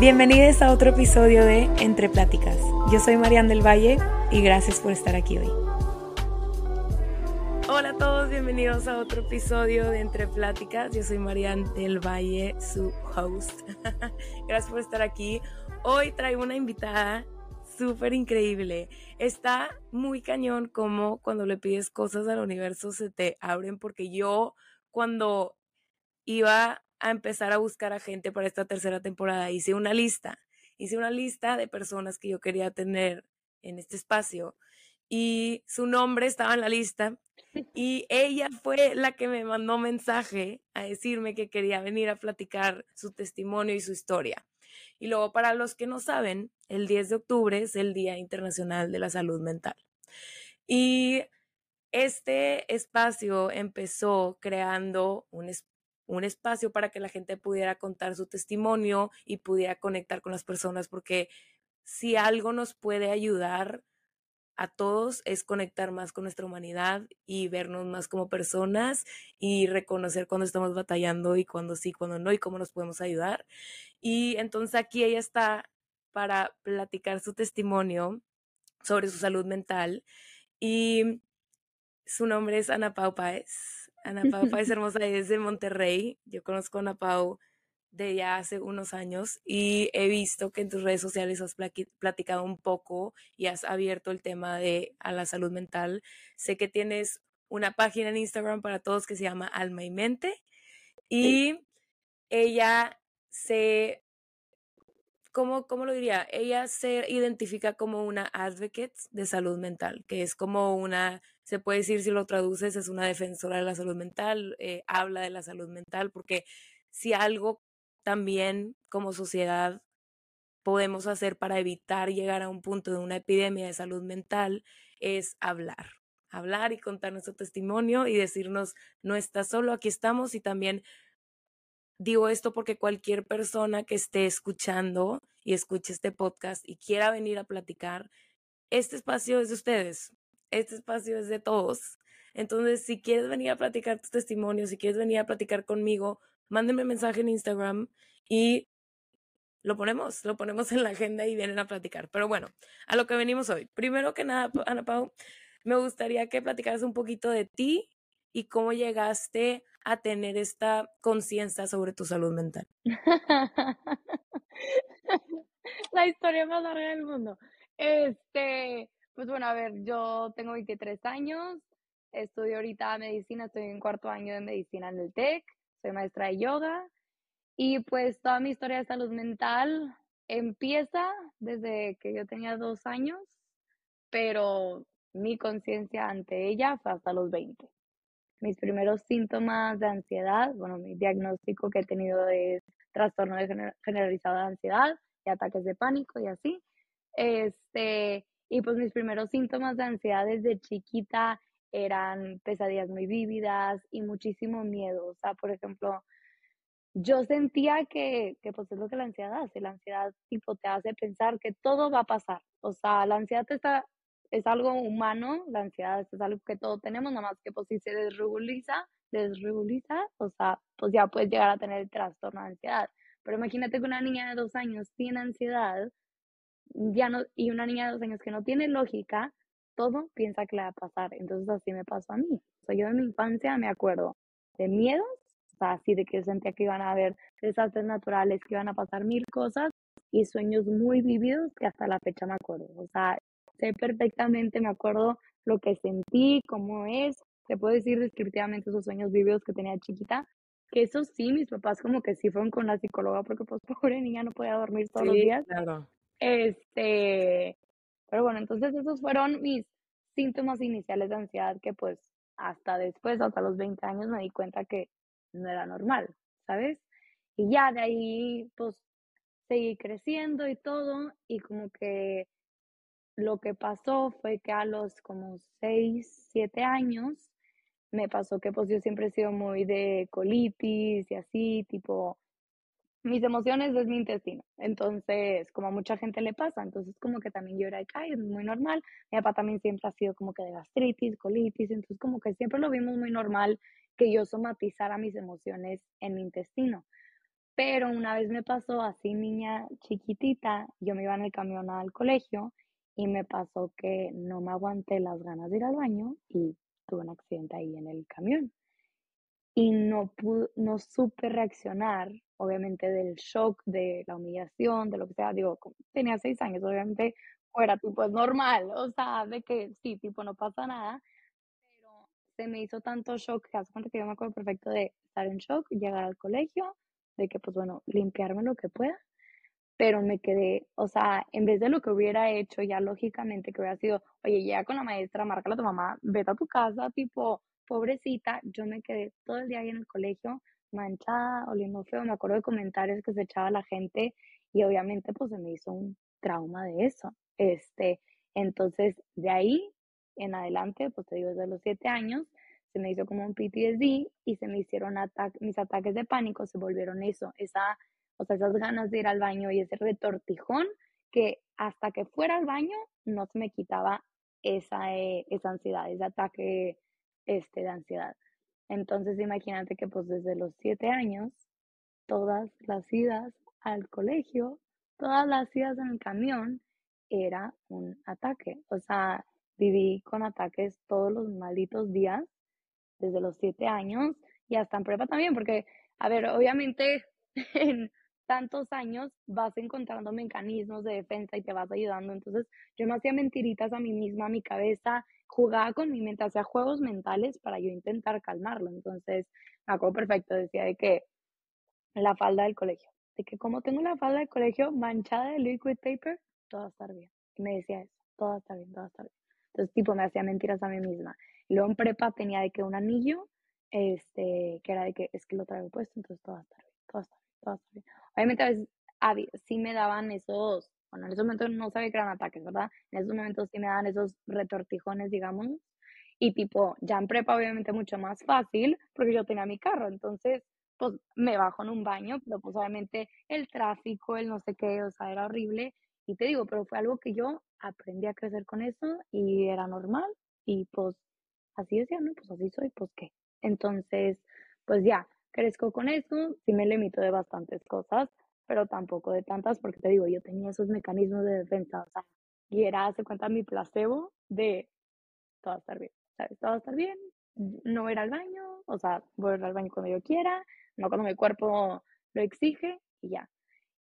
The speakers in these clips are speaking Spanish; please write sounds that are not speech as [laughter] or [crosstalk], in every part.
Bienvenidos a otro episodio de Entre Pláticas. Yo soy Marian del Valle y gracias por estar aquí hoy. Hola a todos, bienvenidos a otro episodio de Entre Pláticas. Yo soy Marian del Valle, su host. [laughs] gracias por estar aquí. Hoy traigo una invitada súper increíble. Está muy cañón como cuando le pides cosas al universo se te abren porque yo cuando iba a empezar a buscar a gente para esta tercera temporada. Hice una lista, hice una lista de personas que yo quería tener en este espacio y su nombre estaba en la lista [laughs] y ella fue la que me mandó mensaje a decirme que quería venir a platicar su testimonio y su historia. Y luego, para los que no saben, el 10 de octubre es el Día Internacional de la Salud Mental. Y este espacio empezó creando un, un espacio para que la gente pudiera contar su testimonio y pudiera conectar con las personas, porque si algo nos puede ayudar a todos es conectar más con nuestra humanidad y vernos más como personas y reconocer cuando estamos batallando y cuando sí, cuando no y cómo nos podemos ayudar. Y entonces aquí ella está para platicar su testimonio sobre su salud mental y su nombre es Ana Pau Páez. Ana Pau [laughs] Páez Hermosa es de Monterrey. Yo conozco a Ana Pau de ya hace unos años y he visto que en tus redes sociales has platicado un poco y has abierto el tema de a la salud mental. Sé que tienes una página en Instagram para todos que se llama Alma y Mente y ella se ¿cómo, ¿cómo, lo diría? Ella se identifica como una advocate de salud mental, que es como una se puede decir si lo traduces, es una defensora de la salud mental, eh, habla de la salud mental, porque si algo también como sociedad podemos hacer para evitar llegar a un punto de una epidemia de salud mental es hablar, hablar y contar nuestro testimonio y decirnos, no estás solo, aquí estamos y también digo esto porque cualquier persona que esté escuchando y escuche este podcast y quiera venir a platicar, este espacio es de ustedes este espacio es de todos. Entonces, si quieres venir a platicar tu testimonio, si quieres venir a platicar conmigo, mándenme mensaje en Instagram y lo ponemos, lo ponemos en la agenda y vienen a platicar. Pero bueno, a lo que venimos hoy. Primero que nada, Ana Pau, me gustaría que platicaras un poquito de ti y cómo llegaste a tener esta conciencia sobre tu salud mental. [laughs] la historia más larga del mundo. Este, pues bueno, a ver, yo tengo 23 años, estudio ahorita medicina, estoy en cuarto año de medicina en el TEC, soy maestra de yoga y pues toda mi historia de salud mental empieza desde que yo tenía dos años, pero mi conciencia ante ella fue hasta los 20. Mis primeros síntomas de ansiedad, bueno, mi diagnóstico que he tenido es trastorno generalizado de ansiedad y ataques de pánico y así. Este, y pues mis primeros síntomas de ansiedad desde chiquita eran pesadillas muy vívidas y muchísimo miedo. O sea, por ejemplo, yo sentía que, que pues es lo que la ansiedad hace. La ansiedad tipo te hace pensar que todo va a pasar. O sea, la ansiedad está, es algo humano, la ansiedad es algo que todos tenemos, nada más que pues si se desreguliza, desreguliza, o sea, pues ya puedes llegar a tener el trastorno de ansiedad. Pero imagínate que una niña de dos años tiene ansiedad, ya no, y una niña de dos años que no tiene lógica, todo piensa que le va a pasar. Entonces así me pasó a mí. O sea, yo en mi infancia me acuerdo de miedos, o sea, así de que sentía que iban a haber desastres naturales, que iban a pasar mil cosas y sueños muy vividos que hasta la fecha me acuerdo. O sea, sé perfectamente, me acuerdo lo que sentí, cómo es. Te puedo decir descriptivamente esos sueños vividos que tenía chiquita. Que eso sí, mis papás como que sí fueron con la psicóloga porque pues [laughs] pobre niña no podía dormir todos los días. Claro. Este, pero bueno, entonces esos fueron mis síntomas iniciales de ansiedad que pues hasta después, hasta los 20 años me di cuenta que no era normal, ¿sabes? Y ya de ahí pues seguí creciendo y todo y como que lo que pasó fue que a los como 6, 7 años me pasó que pues yo siempre he sido muy de colitis y así, tipo mis emociones es mi intestino. Entonces, como a mucha gente le pasa, entonces como que también yo era de ay, es muy normal. Mi papá también siempre ha sido como que de gastritis, colitis, entonces como que siempre lo vimos muy normal que yo somatizara mis emociones en mi intestino. Pero una vez me pasó así, niña chiquitita, yo me iba en el camión al colegio y me pasó que no me aguanté las ganas de ir al baño y tuve un accidente ahí en el camión. Y no pude, no supe reaccionar, obviamente, del shock, de la humillación, de lo que sea. Digo, tenía seis años, obviamente, fuera, tipo, es normal, o sea, de que sí, tipo, no pasa nada, pero se me hizo tanto shock que hace cuenta que yo me acuerdo perfecto de estar en shock, llegar al colegio, de que, pues bueno, limpiarme lo que pueda, pero me quedé, o sea, en vez de lo que hubiera hecho ya lógicamente, que hubiera sido, oye, llega con la maestra, márcala a tu mamá, vete a tu casa, tipo, pobrecita, yo me quedé todo el día ahí en el colegio, manchada, oliendo feo, me acuerdo de comentarios que se echaba la gente y obviamente pues se me hizo un trauma de eso. Este, entonces, de ahí en adelante, pues te digo, desde los siete años, se me hizo como un PTSD y se me hicieron mis ataques de pánico, se volvieron eso, esa, o sea, esas ganas de ir al baño y ese retortijón que hasta que fuera al baño no se me quitaba esa, eh, esa ansiedad, ese ataque este, de ansiedad. Entonces imagínate que pues desde los siete años, todas las idas al colegio, todas las idas en el camión, era un ataque. O sea, viví con ataques todos los malditos días desde los siete años y hasta en prepa también, porque, a ver, obviamente [laughs] en tantos años vas encontrando mecanismos de defensa y te vas ayudando. Entonces, yo me hacía mentiritas a mí misma, a mi cabeza, jugaba con mi mente, hacía juegos mentales para yo intentar calmarlo. Entonces, me acuerdo perfecto, decía de que la falda del colegio, de que como tengo la falda del colegio manchada de liquid paper, todo va a estar bien. Y me decía eso, todo va a estar bien, todo va a estar bien. Entonces, tipo, me hacía mentiras a mí misma. Luego en prepa tenía de que un anillo, este, que era de que es que lo traigo puesto, entonces todo va a estar bien, todo va a estar bien, Obviamente a veces sí me daban esos, bueno, en esos momentos no sabía que eran ataques, ¿verdad? En esos momentos sí me daban esos retortijones, digamos, y tipo, ya en prepa obviamente mucho más fácil, porque yo tenía mi carro, entonces, pues me bajo en un baño, pero pues obviamente el tráfico, el no sé qué, o sea, era horrible, y te digo, pero fue algo que yo aprendí a crecer con eso y era normal, y pues así decía, ¿no? Pues así soy, pues qué. Entonces, pues ya, crezco con eso, sí me limito de bastantes cosas, pero tampoco de tantas, porque te digo, yo tenía esos mecanismos de defensa, o sea, y era, hace cuenta, mi placebo de todo va a estar bien, ¿sabes? Todo va a estar bien, no ir al baño, o sea, voy a ir al baño cuando yo quiera, no cuando mi cuerpo lo exige, y ya.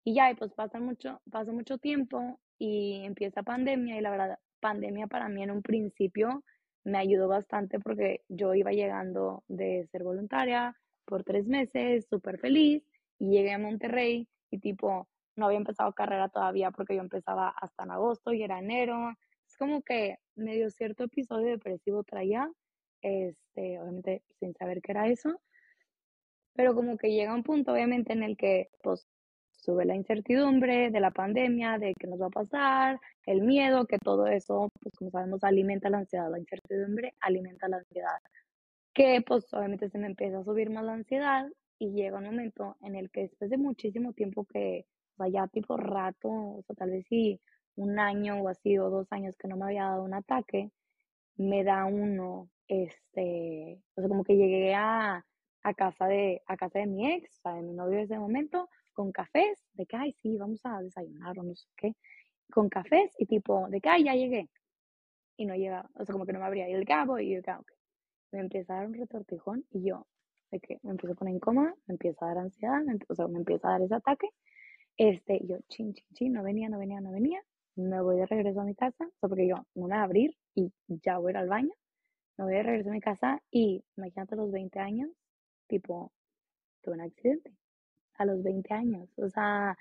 Y ya, y pues pasa mucho, pasa mucho tiempo y empieza pandemia, y la verdad, pandemia para mí en un principio me ayudó bastante porque yo iba llegando de ser voluntaria por tres meses, súper feliz, y llegué a Monterrey y tipo, no había empezado carrera todavía porque yo empezaba hasta en agosto y era enero. Es como que medio cierto episodio depresivo traía, este, obviamente sin saber qué era eso, pero como que llega un punto obviamente en el que pues sube la incertidumbre de la pandemia, de qué nos va a pasar, el miedo, que todo eso, pues como sabemos, alimenta la ansiedad, la incertidumbre alimenta la ansiedad, que pues obviamente se me empieza a subir más la ansiedad y llega un momento en el que después de muchísimo tiempo que, vaya tipo rato, o sea, tal vez si un año o así, o dos años que no me había dado un ataque, me da uno, este, o sea, como que llegué a, a casa de, a casa de mi ex, o sea, de mi novio de ese momento, con cafés, de que, ay, sí, vamos a desayunar o no sé qué, con cafés y tipo, de que, ay, ya llegué. Y no llegaba, o sea, como que no me abría. Y el cabo, y yo, ok. Me empieza a dar un retortijón y yo, de que me empiezo a poner incómoda, me empieza a dar ansiedad, me, o sea, me empieza a dar ese ataque. Este, yo, chin, chin, chin, no venía, no venía, no venía. Me voy de regreso a mi casa, o sea, porque yo no me voy a abrir y ya voy a al baño. Me voy de regreso a mi casa y imagínate los 20 años, tipo, tuve un accidente a los 20 años. O sea,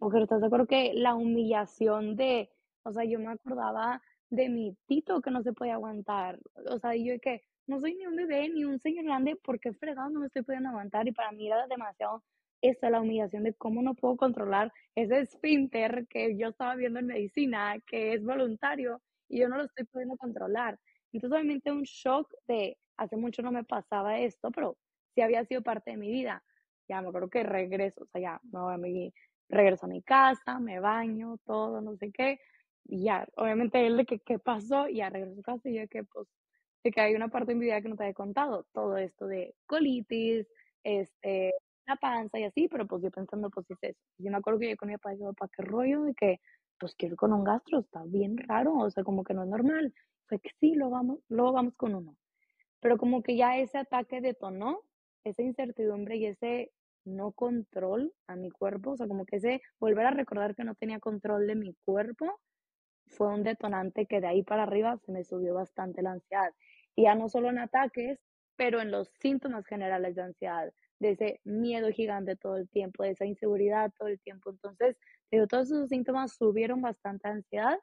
mujer, ¿estás de acuerdo que la humillación de, o sea, yo me acordaba de mi tito que no se podía aguantar. O sea, yo que no soy ni un bebé ni un señor grande, porque fregado no me estoy pudiendo aguantar? Y para mí era demasiado esa la humillación de cómo no puedo controlar ese esfínter que yo estaba viendo en medicina, que es voluntario, y yo no lo estoy pudiendo controlar. Entonces, obviamente, un shock de hace mucho no me pasaba esto, pero sí había sido parte de mi vida ya me acuerdo que regreso, o sea, ya me voy a mi, regreso a mi casa, me baño, todo, no sé qué, y ya, obviamente él de que qué pasó, y ya regreso a casa y yo que pues, de que hay una parte de mi vida que no te había contado, todo esto de colitis, este, la panza y así, pero pues yo pensando, pues es eso. Y me acuerdo que yo con mi papá, yo, papá, qué rollo de que, pues quiero con un gastro, está bien raro, o sea, como que no es normal. Fue que sí, lo vamos, luego vamos con uno. Pero como que ya ese ataque detonó, esa incertidumbre y ese no control a mi cuerpo, o sea, como que ese volver a recordar que no tenía control de mi cuerpo, fue un detonante que de ahí para arriba se me subió bastante la ansiedad. Ya no solo en ataques, pero en los síntomas generales de ansiedad, de ese miedo gigante todo el tiempo, de esa inseguridad todo el tiempo. Entonces, digo, todos esos síntomas subieron bastante ansiedad.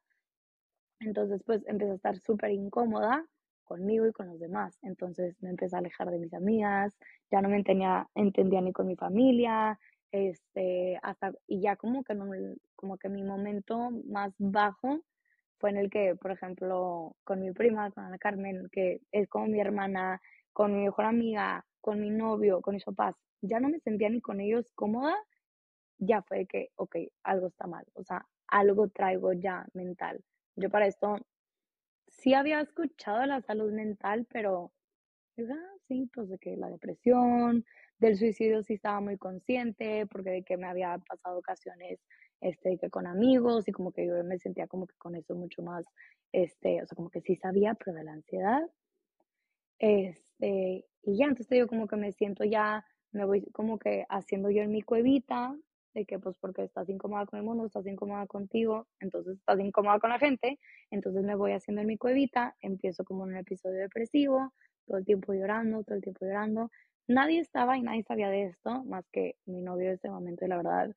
Entonces, pues empecé a estar súper incómoda conmigo y con los demás. Entonces me empecé a alejar de mis amigas, ya no me entendía, entendía ni con mi familia, este, hasta, y ya como que, no, como que mi momento más bajo fue en el que, por ejemplo, con mi prima, con Ana Carmen, que es como mi hermana, con mi mejor amiga, con mi novio, con mis papás, ya no me sentía ni con ellos cómoda, ya fue que, ok, algo está mal, o sea, algo traigo ya mental. Yo para esto sí había escuchado la salud mental, pero, ah, sí, pues de que la depresión, del suicidio sí estaba muy consciente, porque de que me había pasado ocasiones, este, que con amigos y como que yo me sentía como que con eso mucho más, este, o sea, como que sí sabía, pero de la ansiedad, este, y ya, entonces digo como que me siento ya, me voy como que haciendo yo en mi cuevita, de que pues porque estás incómoda con el mundo, estás incómoda contigo, entonces estás incómoda con la gente, entonces me voy haciendo en mi cuevita, empiezo como en un episodio depresivo, todo el tiempo llorando, todo el tiempo llorando. Nadie estaba y nadie sabía de esto, más que mi novio en ese momento, y la verdad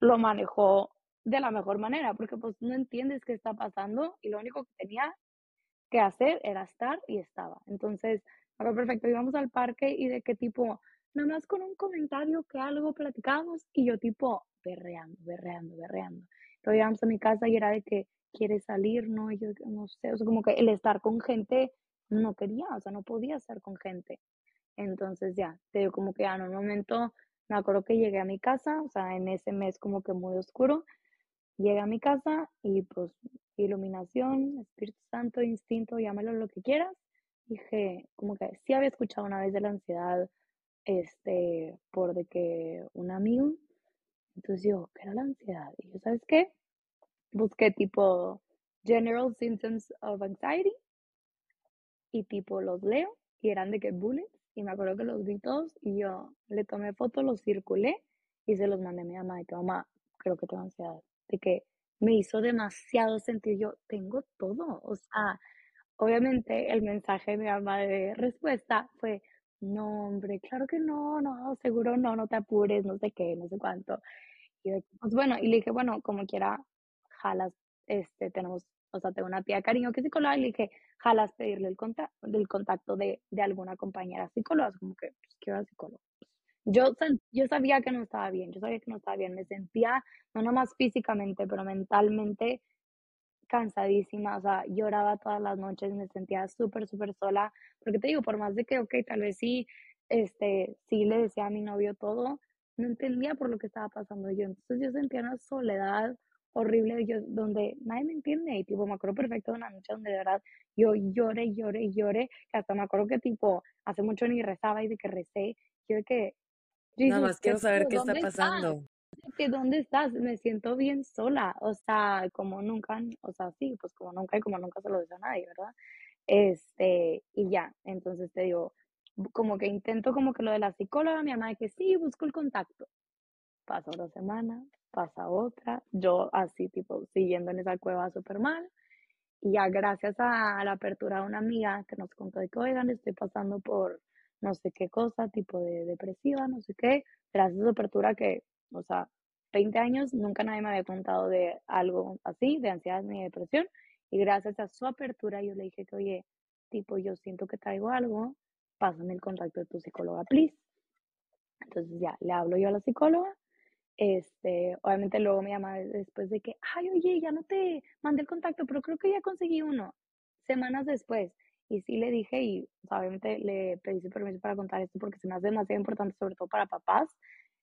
lo manejó de la mejor manera, porque pues no entiendes qué está pasando y lo único que tenía que hacer era estar y estaba. Entonces, ahora perfecto, íbamos al parque y de qué tipo, nada más con un comentario que algo platicamos y yo tipo berreando, berreando, berreando. Pero llegamos a mi casa y era de que quiere salir, ¿no? Y yo no sé, o sea, como que el estar con gente no quería, o sea, no podía estar con gente. Entonces ya, te como que en un momento me acuerdo que llegué a mi casa, o sea, en ese mes como que muy oscuro, llegué a mi casa y pues iluminación, Espíritu Santo, instinto, llámalo lo que quieras. Dije, como que sí había escuchado una vez de la ansiedad, este, por de que un amigo, entonces yo, ¿qué era la ansiedad? Y yo, ¿sabes qué? Busqué tipo General Symptoms of Anxiety y tipo los leo y eran de que bullets y me acuerdo que los todos y yo le tomé fotos, los circulé y se los mandé a mi mamá de que mamá, creo que tengo ansiedad, de que me hizo demasiado sentir yo, tengo todo, o sea, obviamente el mensaje de mi mamá de respuesta fue, no, hombre, claro que no, no, seguro no, no te apures, no sé qué, no sé cuánto. Y pues bueno, y le dije, bueno, como quiera, jalas, este, tenemos, o sea, tengo una tía cariño que es psicóloga, y le dije, jalas pedirle el contacto, del contacto de, de alguna compañera psicóloga, como que, pues, quiero psicólogo. Yo, yo sabía que no estaba bien, yo sabía que no estaba bien, me sentía, no nomás físicamente, pero mentalmente cansadísima, o sea, lloraba todas las noches, me sentía súper, súper sola, porque te digo, por más de que, ok, tal vez sí, este, sí le decía a mi novio todo, no entendía por lo que estaba pasando yo, entonces yo sentía una soledad horrible yo, donde nadie me entiende, y tipo, me acuerdo perfecto de una noche donde de verdad yo lloré, lloré, lloré, que hasta me acuerdo que tipo, hace mucho ni rezaba y de que recé, yo de que... Nada más quiero saber qué está pasando que dónde estás, me siento bien sola, o sea, como nunca, o sea, sí, pues como nunca y como nunca se lo dice a nadie, ¿verdad? Este, y ya, entonces te digo, como que intento como que lo de la psicóloga, mi mamá de que sí, busco el contacto. Pasa otra semana, pasa otra, yo así tipo siguiendo en esa cueva súper mal. Y ya gracias a la apertura de una amiga que nos contó de que, oigan, estoy pasando por no sé qué cosa, tipo de depresiva, no sé qué, gracias a su apertura que, o sea, 20 años, nunca nadie me había contado de algo así, de ansiedad ni depresión. Y gracias a su apertura yo le dije que, oye, tipo, yo siento que traigo algo, pásame el contacto de tu psicóloga, please. Entonces ya, le hablo yo a la psicóloga. Este, obviamente luego me llama después de que, ay, oye, ya no te mandé el contacto, pero creo que ya conseguí uno. Semanas después. Y sí le dije, y obviamente le pedí permiso para contar esto porque se me hace demasiado importante, sobre todo para papás,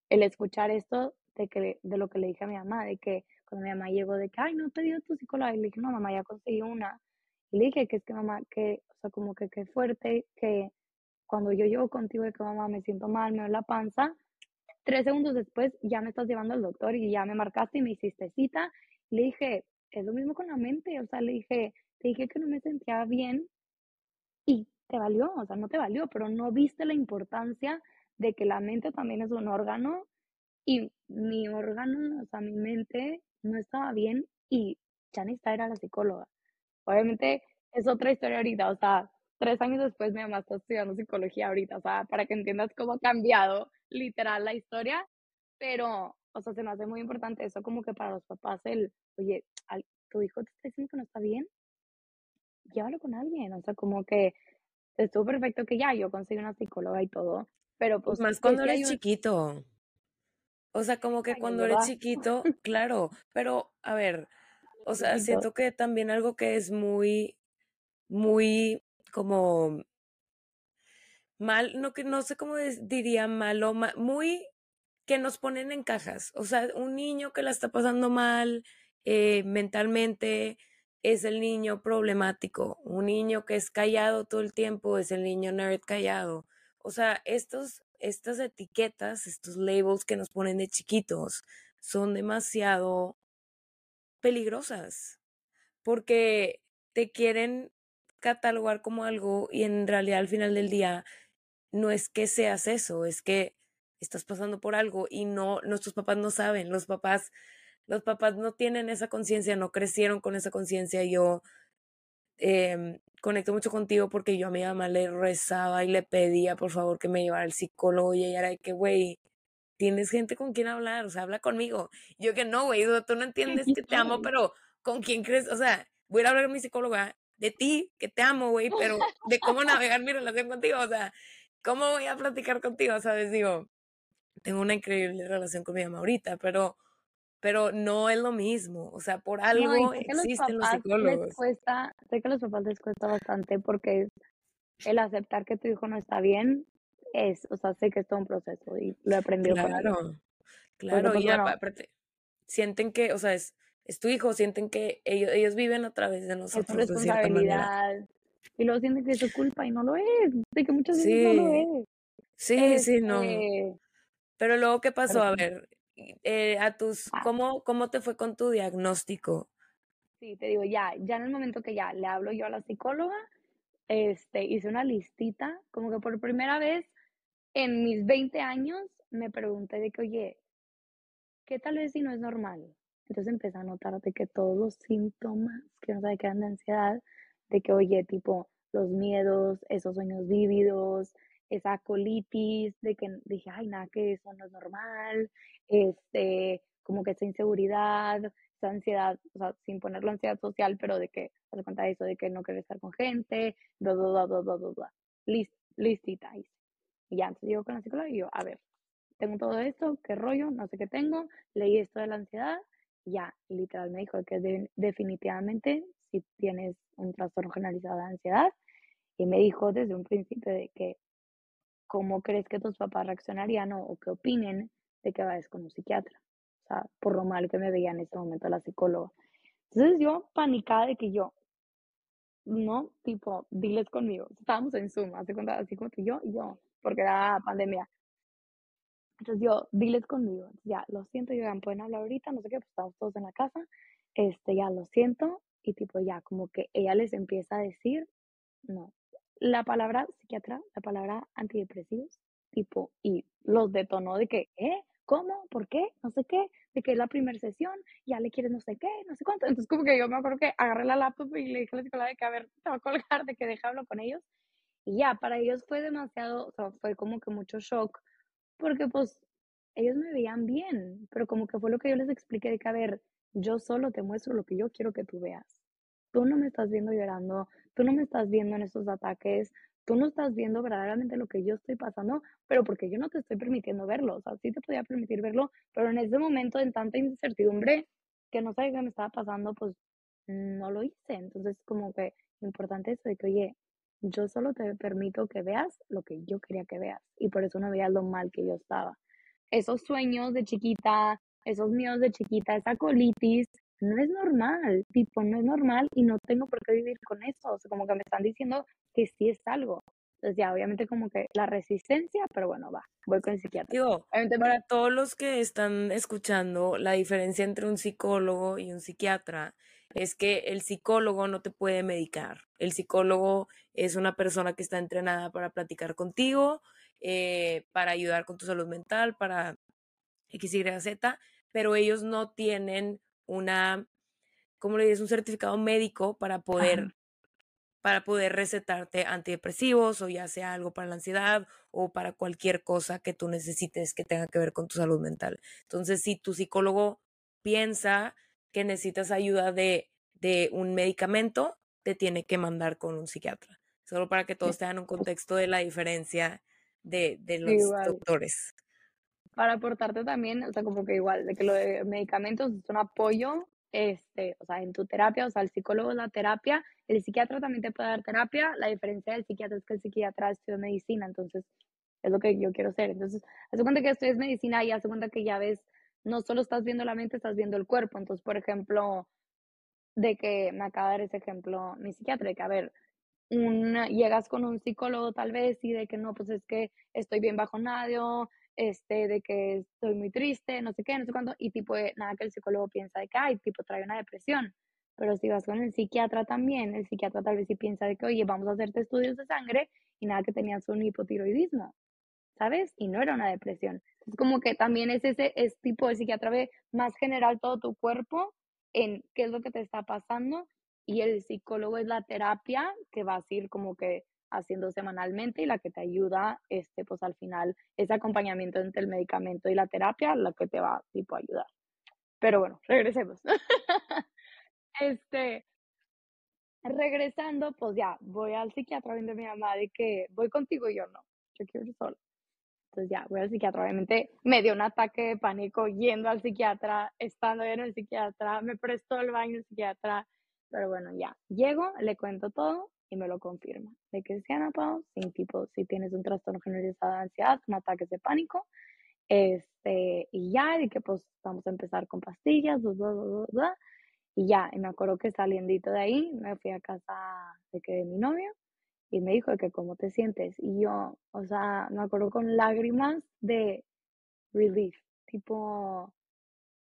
el escuchar esto de, que, de lo que le dije a mi mamá, de que cuando mi mamá llegó, de que, ay, no te dio tu psicóloga, y le dije, no, mamá, ya conseguí una. Y le dije que es que mamá, que, o sea, como que qué fuerte, que cuando yo llego contigo de que mamá me siento mal, me da la panza, tres segundos después ya me estás llevando al doctor y ya me marcaste y me hiciste cita. Le dije, es lo mismo con la mente, o sea, le dije, te dije que no me sentía bien y te valió, o sea, no te valió, pero no viste la importancia de que la mente también es un órgano y mi órgano, o sea, mi mente no estaba bien y ya necesitaba ir a la psicóloga. Obviamente es otra historia ahorita, o sea, tres años después mi mamá está estudiando psicología ahorita, o sea, para que entiendas cómo ha cambiado literal la historia, pero, o sea, se me hace muy importante eso como que para los papás el, oye, tu hijo te está diciendo que no está bien, llévalo con alguien, o sea, como que estuvo perfecto que ya yo conseguí una psicóloga y todo, pero pues... Más cuando eres chiquito. O sea, como que cuando eres chiquito, [laughs] claro, pero a ver, o sea, siento que también algo que es muy, muy como mal, no no sé cómo diría malo, muy que nos ponen en cajas. O sea, un niño que la está pasando mal eh, mentalmente es el niño problemático. Un niño que es callado todo el tiempo es el niño nerd callado. O sea, estos, estas etiquetas, estos labels que nos ponen de chiquitos son demasiado peligrosas porque te quieren catalogar como algo y en realidad al final del día no es que seas eso, es que estás pasando por algo y no, nuestros papás no saben, los papás, los papás no tienen esa conciencia, no crecieron con esa conciencia. Yo eh, conecto mucho contigo porque yo a mi mamá le rezaba y le pedía por favor que me llevara al psicólogo y ella era de que, güey, tienes gente con quien hablar, o sea, habla conmigo. Yo que no, güey, tú no entiendes que te amo, [laughs] pero ¿con quién crees? O sea, voy a hablar con mi psicóloga de ti, que te amo, güey, pero de cómo navegar mi relación contigo, o sea, ¿cómo voy a platicar contigo? ¿Sabes? Digo, tengo una increíble relación con mi mamá ahorita, pero, pero no es lo mismo. O sea, por algo existen los, psicólogos. cuesta, sé que a los papás les cuesta bastante porque el aceptar que tu hijo no está bien es, o sea, sé que es todo un proceso y lo he aprendido claro, Claro, pues, y aparte, sienten que, o sea, es, es tu hijo, sienten que ellos, ellos viven a través de nosotros. Es responsabilidad. Y luego sienten que es su culpa y no lo es, de que muchas veces no lo es. Sí, sí, no. Este pero luego, ¿qué pasó? A ver, eh, a tus, ah. ¿cómo, ¿cómo te fue con tu diagnóstico? Sí, te digo, ya, ya en el momento que ya le hablo yo a la psicóloga, este, hice una listita, como que por primera vez en mis 20 años me pregunté de que, oye, ¿qué tal vez si no es normal? Entonces empecé a notar de que todos los síntomas que no sabe que eran de ansiedad, de que, oye, tipo, los miedos, esos sueños vívidos, esa colitis, de que dije, ay, nada, que eso no es normal, este, como que esa inseguridad, esa ansiedad, o sea, sin ponerlo ansiedad social, pero de que, cuenta de eso, de que no quiere estar con gente, bla, bla, bla, bla, bla, bla, List, listita. Y ya, entonces llego con la psicóloga y yo, a ver, tengo todo esto, qué rollo, no sé qué tengo, leí esto de la ansiedad, ya, literal me dijo que definitivamente si tienes un trastorno generalizado de ansiedad, y me dijo desde un principio de que cómo crees que tus papás reaccionarían o, qué opinen de que vayas con un psiquiatra. O sea, por lo mal que me veía en ese momento la psicóloga. Entonces yo panicada de que yo, no, tipo, diles conmigo. Estábamos en Zoom, cuenta, así como que yo y yo, porque era pandemia. Entonces yo, diles conmigo, ya, lo siento, ya pueden hablar ahorita, no sé qué, pues estamos todos en la casa, este, ya lo siento, y tipo, ya, como que ella les empieza a decir, no, la palabra psiquiatra, la palabra antidepresivos, tipo, y los detonó de que, ¿eh? ¿Cómo? ¿Por qué? No sé qué, de que es la primera sesión, ya le quieres no sé qué, no sé cuánto. Entonces, como que yo me acuerdo que agarré la laptop y le dije a la psicóloga de que, a ver, te va a colgar, de que deja hablo con ellos. Y ya, para ellos fue demasiado, o sea, fue como que mucho shock, porque pues ellos me veían bien, pero como que fue lo que yo les expliqué de que, a ver, yo solo te muestro lo que yo quiero que tú veas. Tú no me estás viendo llorando, tú no me estás viendo en estos ataques, tú no estás viendo verdaderamente lo que yo estoy pasando, pero porque yo no te estoy permitiendo verlo. O sea, sí te podía permitir verlo, pero en ese momento, en tanta incertidumbre, que no sabía qué me estaba pasando, pues no lo hice. Entonces, como que importante eso de que, oye, yo solo te permito que veas lo que yo quería que veas. Y por eso no veías lo mal que yo estaba. Esos sueños de chiquita, esos miedos de chiquita, esa colitis, no es normal, tipo, no es normal y no tengo por qué vivir con eso. O sea, como que me están diciendo que sí es algo. Entonces ya, obviamente como que la resistencia, pero bueno, va, voy con el psiquiatra. Digo, para todos los que están escuchando, la diferencia entre un psicólogo y un psiquiatra es que el psicólogo no te puede medicar. El psicólogo es una persona que está entrenada para platicar contigo, eh, para ayudar con tu salud mental, para X, Y, Z, pero ellos no tienen una, ¿cómo le dices? Un certificado médico para poder para poder recetarte antidepresivos o ya sea algo para la ansiedad o para cualquier cosa que tú necesites que tenga que ver con tu salud mental. Entonces, si tu psicólogo piensa que necesitas ayuda de, de un medicamento, te tiene que mandar con un psiquiatra. Solo para que todos tengan un contexto de la diferencia de, de los doctores. Para aportarte también, o sea, como que igual, de que lo de medicamentos es un apoyo este, o sea, en tu terapia, o sea, el psicólogo es la terapia, el psiquiatra también te puede dar terapia, la diferencia del psiquiatra es que el psiquiatra estudia medicina, entonces es lo que yo quiero hacer. Entonces, hace cuenta que estudias medicina y hace cuenta que ya ves, no solo estás viendo la mente, estás viendo el cuerpo. Entonces, por ejemplo, de que me acaba de dar ese ejemplo mi psiquiatra, de que, a ver, un, llegas con un psicólogo tal vez y de que no, pues es que estoy bien bajo nadie, este, de que estoy muy triste, no sé qué, no sé cuánto, y tipo, nada que el psicólogo piensa de que, ay, tipo, trae una depresión. Pero si vas con el psiquiatra también, el psiquiatra tal vez sí piensa de que, oye, vamos a hacerte estudios de sangre y nada que tenías un hipotiroidismo, ¿sabes? Y no era una depresión. Es como que también es ese es tipo de psiquiatra ve más general todo tu cuerpo en qué es lo que te está pasando y el psicólogo es la terapia que va a ir como que haciendo semanalmente y la que te ayuda, este, pues al final, ese acompañamiento entre el medicamento y la terapia, la que te va, tipo, a ayudar. Pero bueno, regresemos. [laughs] este, regresando, pues ya, voy al psiquiatra viendo a mi mamá de que voy contigo y yo no, yo quiero ir sola. Entonces ya, voy al psiquiatra. Obviamente me dio un ataque de pánico yendo al psiquiatra, estando en el psiquiatra, me prestó el baño el psiquiatra, pero bueno, ya, llego, le cuento todo y me lo confirma. De que sea Pau, sin tipo, si tienes un trastorno generalizado de ansiedad, con ataques de pánico, este, y ya, y que pues vamos a empezar con pastillas, y ya, y me acuerdo que saliendo de ahí, me fui a casa de que de mi novio, y me dijo de que cómo te sientes, y yo, o sea, me acuerdo con lágrimas de relief, tipo,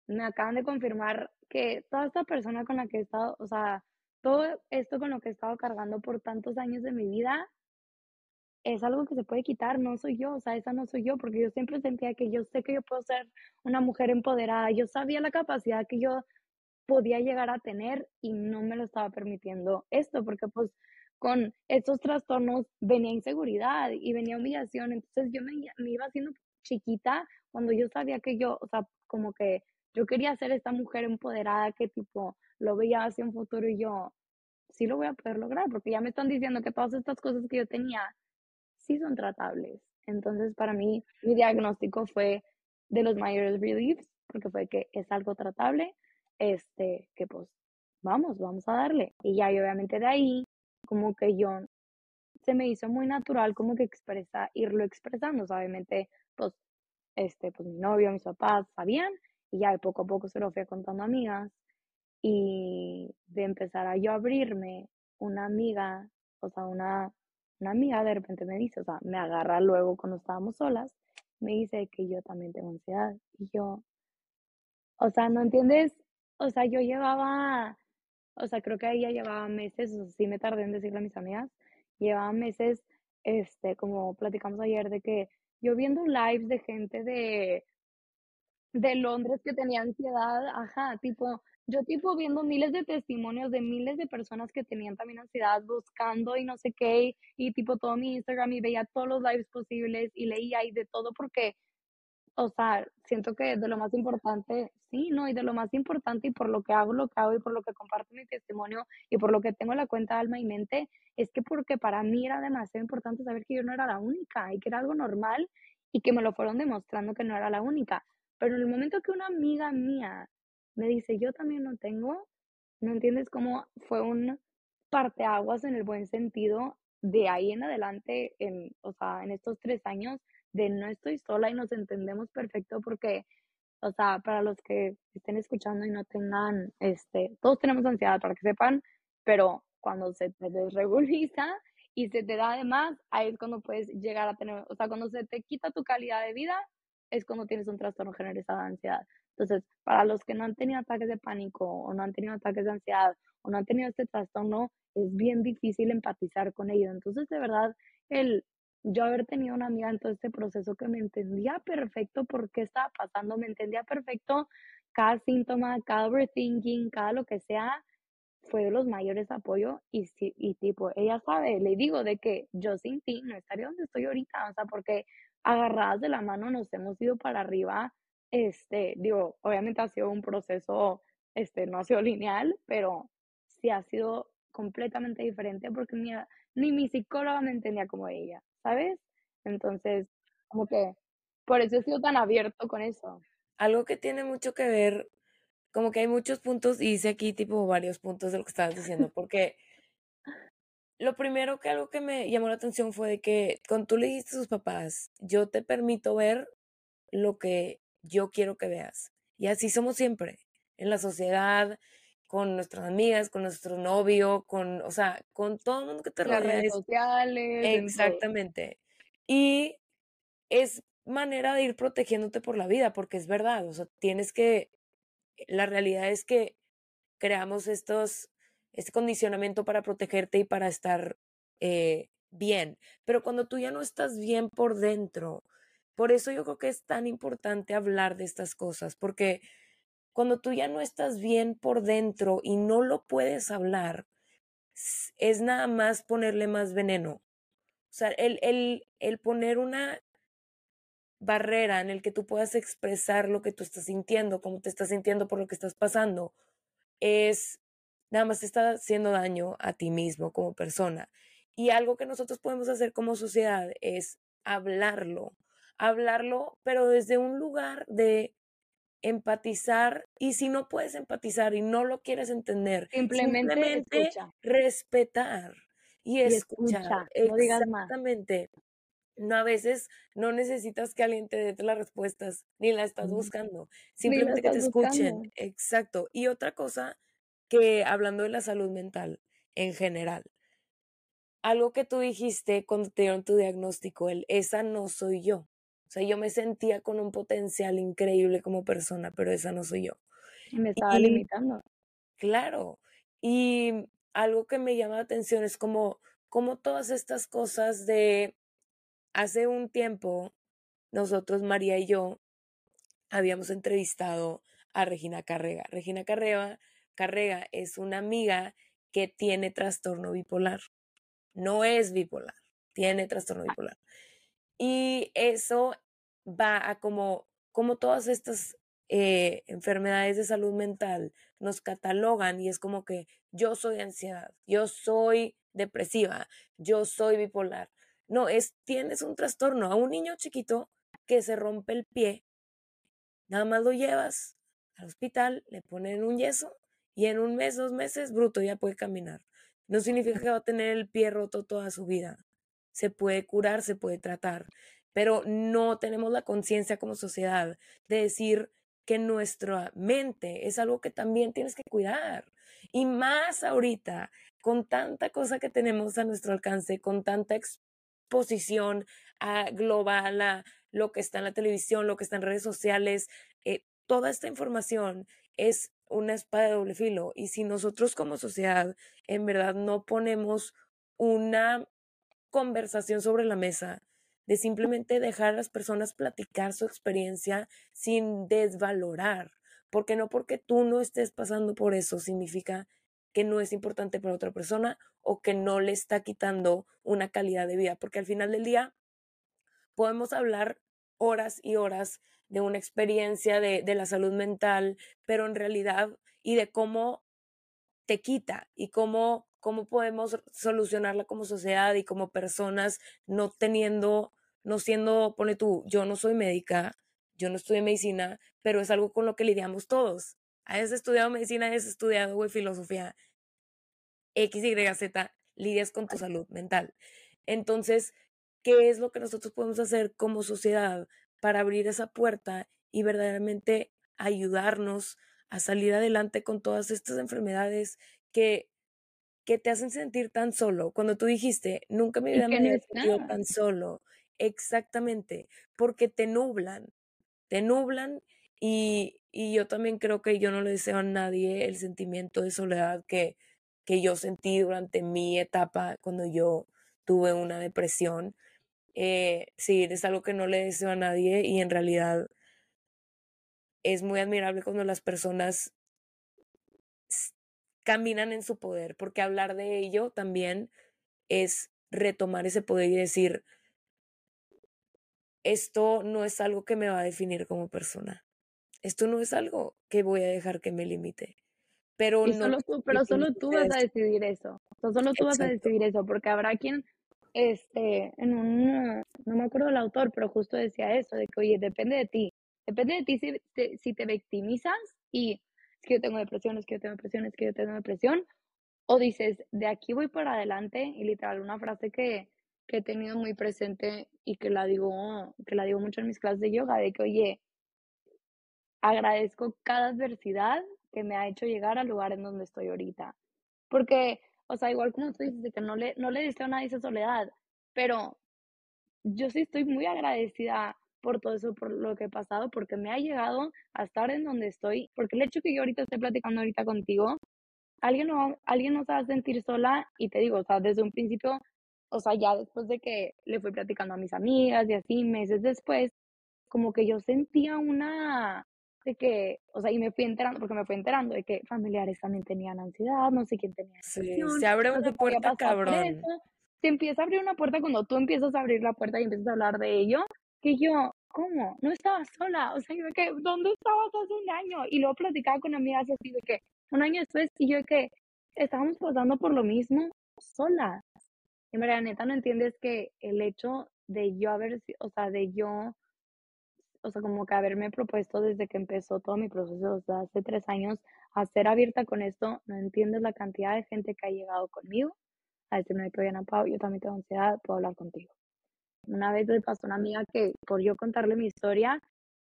me acaban de confirmar que toda esta persona con la que he estado, o sea, todo esto con lo que he estado cargando por tantos años de mi vida es algo que se puede quitar, no soy yo, o sea, esa no soy yo, porque yo siempre sentía que yo sé que yo puedo ser una mujer empoderada, yo sabía la capacidad que yo podía llegar a tener y no me lo estaba permitiendo esto, porque pues con estos trastornos venía inseguridad y venía humillación, entonces yo me, me iba haciendo chiquita cuando yo sabía que yo, o sea, como que yo quería ser esta mujer empoderada que tipo lo veía hacia un futuro y yo sí lo voy a poder lograr porque ya me están diciendo que todas estas cosas que yo tenía sí son tratables. Entonces para mí mi diagnóstico fue de los mayores reliefs porque fue que es algo tratable, este, que pues vamos, vamos a darle. Y ya y obviamente de ahí como que yo se me hizo muy natural como que expresa, irlo expresando, obviamente pues este, pues mi novio, mis papás sabían y ya poco a poco se lo fui contando a amigas y de empezar a yo abrirme, una amiga, o sea, una, una amiga de repente me dice, o sea, me agarra luego cuando estábamos solas, me dice que yo también tengo ansiedad. Y yo, o sea, ¿no entiendes? O sea, yo llevaba, o sea, creo que ahí ya llevaba meses, o sea, sí me tardé en decirle a mis amigas, llevaba meses, este, como platicamos ayer, de que yo viendo lives de gente de de Londres que tenía ansiedad, ajá, tipo, yo tipo viendo miles de testimonios de miles de personas que tenían también ansiedad, buscando y no sé qué, y, tipo todo mi Instagram y veía todos los lives posibles y leía y de todo porque, o sea, siento que de lo más importante, sí, ¿no? Y de lo más importante y por lo que hago lo que hago y por lo que comparto mi testimonio y por lo que tengo la cuenta alma y mente, es que porque para mí era demasiado importante saber que yo no era la única y que era algo normal y que me lo fueron demostrando que no era la única pero en el momento que una amiga mía me dice, yo también no tengo, no entiendes cómo fue un parteaguas en el buen sentido de ahí en adelante, en, o sea, en estos tres años de no estoy sola y nos entendemos perfecto porque, o sea, para los que estén escuchando y no tengan, este, todos tenemos ansiedad para que sepan, pero cuando se desreguliza y se te da de más, ahí es cuando puedes llegar a tener, o sea, cuando se te quita tu calidad de vida, es cuando tienes un trastorno generalizado de ansiedad. Entonces, para los que no han tenido ataques de pánico o no han tenido ataques de ansiedad o no han tenido este trastorno, es bien difícil empatizar con ello. Entonces, de verdad, el yo haber tenido una amiga en todo este proceso que me entendía perfecto por qué estaba pasando, me entendía perfecto cada síntoma, cada overthinking, cada lo que sea, fue de los mayores apoyos y, y tipo, ella sabe, le digo de que yo sin ti no estaría donde estoy ahorita, o sea, porque agarradas de la mano nos hemos ido para arriba, este, digo, obviamente ha sido un proceso, este, no ha sido lineal, pero sí ha sido completamente diferente porque ni, ni mi psicóloga me entendía como ella, ¿sabes? Entonces, como que por eso he sido tan abierto con eso. Algo que tiene mucho que ver, como que hay muchos puntos, y hice aquí tipo varios puntos de lo que estabas diciendo, [laughs] porque lo primero que algo que me llamó la atención fue de que cuando tú le dijiste a sus papás, yo te permito ver lo que yo quiero que veas. Y así somos siempre, en la sociedad, con nuestras amigas, con nuestro novio, con, o sea, con todo el mundo que te rodea. Las redes sociales. Exactamente. Y es manera de ir protegiéndote por la vida, porque es verdad, o sea, tienes que, la realidad es que creamos estos, este condicionamiento para protegerte y para estar eh, bien, pero cuando tú ya no estás bien por dentro, por eso yo creo que es tan importante hablar de estas cosas, porque cuando tú ya no estás bien por dentro y no lo puedes hablar, es nada más ponerle más veneno. O sea, el, el, el poner una barrera en el que tú puedas expresar lo que tú estás sintiendo, cómo te estás sintiendo por lo que estás pasando, es nada más te está haciendo daño a ti mismo como persona. Y algo que nosotros podemos hacer como sociedad es hablarlo, hablarlo, pero desde un lugar de empatizar y si no puedes empatizar y no lo quieres entender, simplemente, respetar y, escuchar. no digas más. Exactamente. No, a veces no necesitas que alguien te dé las respuestas, ni la estás buscando, simplemente que te escuchen. Exacto. Y otra cosa que hablando de la salud mental en general, algo que tú dijiste cuando te dieron tu diagnóstico, el esa no soy yo. O sea, yo me sentía con un potencial increíble como persona, pero esa no soy yo. Y me estaba limitando. Claro. Y algo que me llama la atención es como, como todas estas cosas de hace un tiempo, nosotros, María y yo, habíamos entrevistado a Regina Carrega. Regina Carrega, Carrega es una amiga que tiene trastorno bipolar. No es bipolar, tiene trastorno bipolar. Y eso va a como, como todas estas eh, enfermedades de salud mental nos catalogan y es como que yo soy ansiedad, yo soy depresiva, yo soy bipolar. No, es tienes un trastorno. A un niño chiquito que se rompe el pie, nada más lo llevas al hospital, le ponen un yeso y en un mes, dos meses, bruto, ya puede caminar. No significa que va a tener el pie roto toda su vida se puede curar, se puede tratar, pero no tenemos la conciencia como sociedad de decir que nuestra mente es algo que también tienes que cuidar. Y más ahorita, con tanta cosa que tenemos a nuestro alcance, con tanta exposición a global, a lo que está en la televisión, lo que está en redes sociales, eh, toda esta información es una espada de doble filo. Y si nosotros como sociedad en verdad no ponemos una conversación sobre la mesa, de simplemente dejar a las personas platicar su experiencia sin desvalorar, porque no porque tú no estés pasando por eso significa que no es importante para otra persona o que no le está quitando una calidad de vida, porque al final del día podemos hablar horas y horas de una experiencia de, de la salud mental, pero en realidad y de cómo te quita y cómo cómo podemos solucionarla como sociedad y como personas, no teniendo, no siendo, pone tú, yo no soy médica, yo no estudié medicina, pero es algo con lo que lidiamos todos. Hayas estudiado medicina, hayas estudiado güey, filosofía, X, Y, Z, lidias con tu salud mental. Entonces, ¿qué es lo que nosotros podemos hacer como sociedad para abrir esa puerta y verdaderamente ayudarnos a salir adelante con todas estas enfermedades que que te hacen sentir tan solo. Cuando tú dijiste, nunca me había sentido tan solo. Exactamente, porque te nublan, te nublan y, y, yo también creo que yo no le deseo a nadie el sentimiento de soledad que, que yo sentí durante mi etapa cuando yo tuve una depresión. Eh, sí, es algo que no le deseo a nadie y en realidad es muy admirable cuando las personas caminan en su poder, porque hablar de ello también es retomar ese poder y decir, esto no es algo que me va a definir como persona. Esto no es algo que voy a dejar que me limite. Pero, no solo tú, pero solo tú vas a decidir eso. solo tú vas a decidir eso, porque habrá quien, este, en un, no me acuerdo el autor, pero justo decía eso, de que, oye, depende de ti. Depende de ti si te, si te victimizas y es que yo tengo depresión, es que yo tengo depresión, es que yo tengo depresión, o dices, de aquí voy para adelante, y literal, una frase que, que he tenido muy presente y que la digo, que la digo mucho en mis clases de yoga, de que, oye, agradezco cada adversidad que me ha hecho llegar al lugar en donde estoy ahorita. Porque, o sea, igual como tú dices, de que no le, no le deseo a nadie esa soledad, pero yo sí estoy muy agradecida por todo eso, por lo que he pasado, porque me ha llegado a estar en donde estoy, porque el hecho que yo ahorita esté platicando ahorita contigo, alguien no, alguien no se va a sentir sola y te digo, o sea, desde un principio, o sea, ya después de que le fui platicando a mis amigas y así, meses después, como que yo sentía una, de que, o sea, y me fui enterando, porque me fui enterando de que familiares también tenían ansiedad, no sé quién tenía. Sí, se abre una puerta cabrón. Se empieza a abrir una puerta cuando tú empiezas a abrir la puerta y empiezas a hablar de ello, que yo, ¿cómo? No estaba sola, o sea, yo que, ¿dónde estabas hace un año? Y luego platicaba con amigas así de que, un año después, y yo de que, estábamos pasando por lo mismo sola. Y María neta no entiendes que el hecho de yo haber, o sea, de yo, o sea, como que haberme propuesto desde que empezó todo mi proceso, o sea, hace tres años, a ser abierta con esto, no entiendes la cantidad de gente que ha llegado conmigo a decirme que, oye, Ana Pau, yo también tengo ansiedad, puedo hablar contigo. Una vez le pasó a una amiga que por yo contarle mi historia,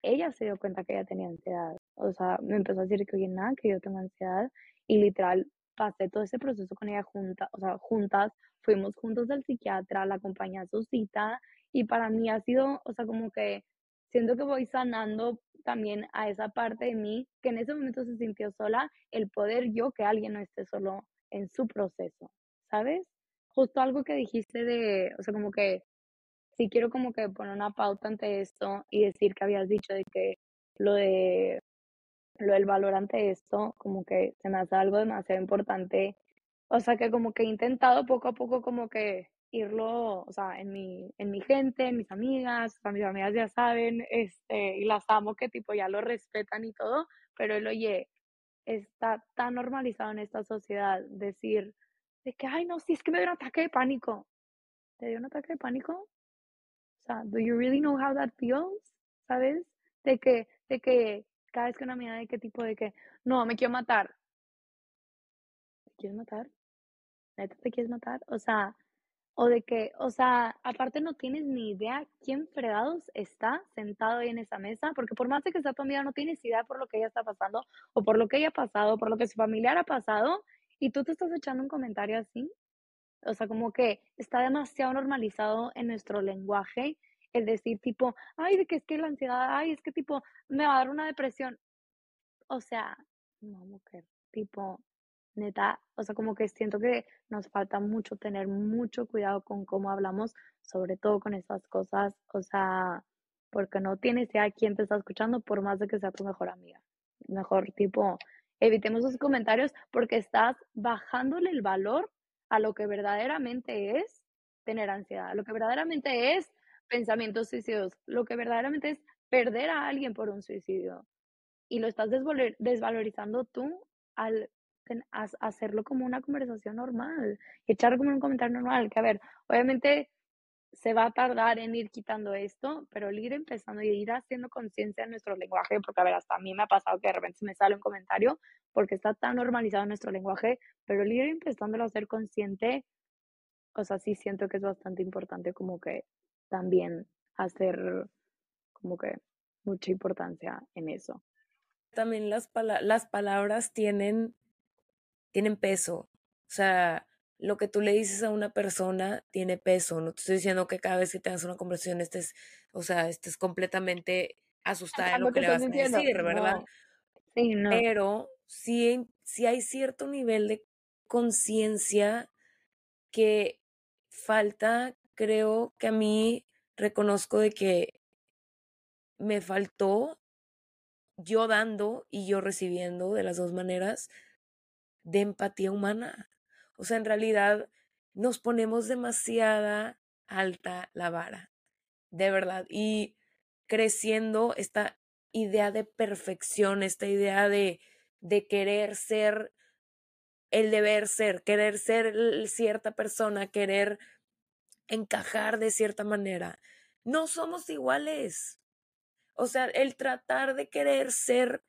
ella se dio cuenta que ella tenía ansiedad. O sea, me empezó a decir que, oye, nada, que yo tengo ansiedad. Y literal, pasé todo ese proceso con ella junta, o sea, juntas, fuimos juntos al psiquiatra, la acompañé a su cita. Y para mí ha sido, o sea, como que siento que voy sanando también a esa parte de mí que en ese momento se sintió sola, el poder yo que alguien no esté solo en su proceso, ¿sabes? Justo algo que dijiste de, o sea, como que sí quiero como que poner una pauta ante esto y decir que habías dicho de que lo de lo del valor ante esto, como que se me hace algo demasiado importante. O sea que como que he intentado poco a poco como que irlo, o sea, en mi, en mi gente, en mis amigas, o mis amigas ya saben, este, y las amo que tipo ya lo respetan y todo, pero el oye, está tan normalizado en esta sociedad decir de que, ay, no, si es que me dio un ataque de pánico. ¿Te dio un ataque de pánico? sea, do you really know how that feels? ¿Sabes? De que, de que cada vez que una amiga de qué tipo de que, no, me quiero matar. ¿Te quieres matar? ¿Neta te quieres matar? O sea, o de que, o sea, aparte no tienes ni idea quién fregados está sentado ahí en esa mesa, porque por más de que sea tu amiga, no tienes idea por lo que ella está pasando, o por lo que ella ha pasado, por lo que su familiar ha pasado, y tú te estás echando un comentario así. O sea, como que está demasiado normalizado en nuestro lenguaje el decir tipo, ay, de que es que la ansiedad, ay, es que tipo, me va a dar una depresión. O sea, no, mujer, tipo, neta, o sea, como que siento que nos falta mucho tener mucho cuidado con cómo hablamos, sobre todo con esas cosas, o sea, porque no tienes idea quién te está escuchando, por más de que sea tu mejor amiga. Mejor, tipo, evitemos esos comentarios porque estás bajándole el valor a lo que verdaderamente es tener ansiedad, lo que verdaderamente es pensamientos suicidios, lo que verdaderamente es perder a alguien por un suicidio. Y lo estás desvalorizando tú al hacerlo como una conversación normal, echarlo como un comentario normal, que a ver, obviamente se va a tardar en ir quitando esto, pero el ir empezando y ir haciendo conciencia en nuestro lenguaje, porque a ver, hasta a mí me ha pasado que de repente me sale un comentario porque está tan normalizado nuestro lenguaje, pero el ir empezando a ser consciente, o sea, sí siento que es bastante importante como que también hacer como que mucha importancia en eso. También las, las palabras tienen, tienen peso. O sea, lo que tú le dices a una persona tiene peso. No te estoy diciendo que cada vez que tengas una conversación estés, o sea, estés completamente asustada de lo que le vas a decir, ¿verdad? Sí, no. Pero sí, sí hay cierto nivel de conciencia que falta, creo que a mí reconozco de que me faltó yo dando y yo recibiendo de las dos maneras de empatía humana. O sea, en realidad nos ponemos demasiada alta la vara, de verdad. Y creciendo esta idea de perfección, esta idea de, de querer ser el deber ser, querer ser cierta persona, querer encajar de cierta manera. No somos iguales. O sea, el tratar de querer ser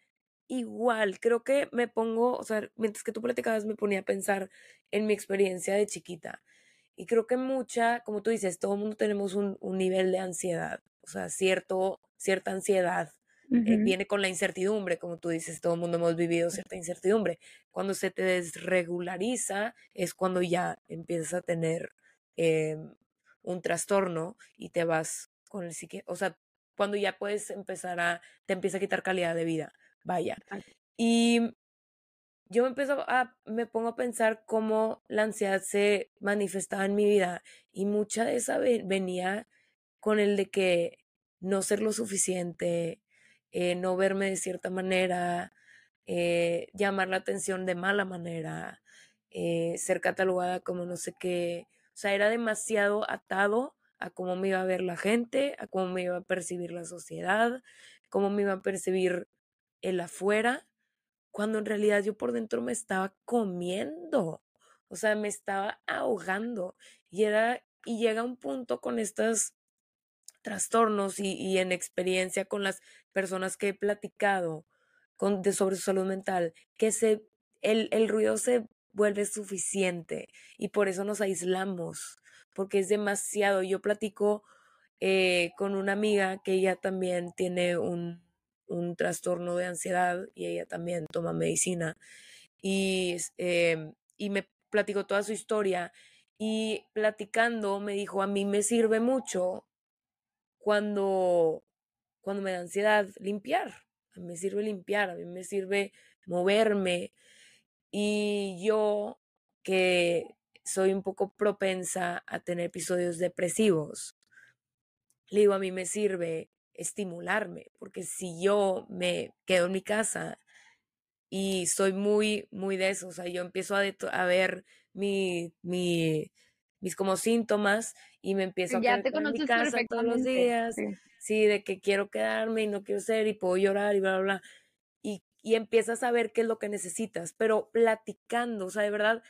igual, creo que me pongo, o sea, mientras que tú platicabas me ponía a pensar en mi experiencia de chiquita. Y creo que mucha, como tú dices, todo el mundo tenemos un, un nivel de ansiedad, o sea, cierto, cierta ansiedad. Eh, viene con la incertidumbre, como tú dices, todo el mundo hemos vivido cierta incertidumbre. Cuando se te desregulariza es cuando ya empiezas a tener em, un trastorno y te vas con el psique, o sea, cuando ya puedes empezar a, te empieza a quitar calidad de vida, vaya. Y yo me empiezo a, me pongo a pensar cómo la ansiedad se manifestaba en mi vida y mucha de esa venía con el de que no ser lo suficiente, eh, no verme de cierta manera, eh, llamar la atención de mala manera, eh, ser catalogada como no sé qué, o sea, era demasiado atado a cómo me iba a ver la gente, a cómo me iba a percibir la sociedad, cómo me iba a percibir el afuera, cuando en realidad yo por dentro me estaba comiendo, o sea, me estaba ahogando y era y llega un punto con estos trastornos y, en experiencia con las personas que he platicado con, de, sobre su salud mental, que se, el, el ruido se vuelve suficiente y por eso nos aislamos, porque es demasiado. Yo platico eh, con una amiga que ella también tiene un, un, trastorno de ansiedad y ella también toma medicina y, em, y me platicó toda su historia y platicando me dijo, a mí me sirve mucho cuando, cuando me da ansiedad limpiar, a mí me sirve limpiar, a mí me sirve moverme y yo que soy un poco propensa a tener episodios depresivos. Le digo, a mí me sirve estimularme, porque si yo me quedo en mi casa y soy muy, muy de eso, o sea, yo empiezo a, a ver mi, mi, mis como síntomas y me empiezo a quedar en mi casa todos los días, sí. de que quiero quedarme y no quiero ser y puedo llorar y bla, bla, bla. Y, y empiezas a ver qué es lo que necesitas, pero platicando, o sea, de verdad,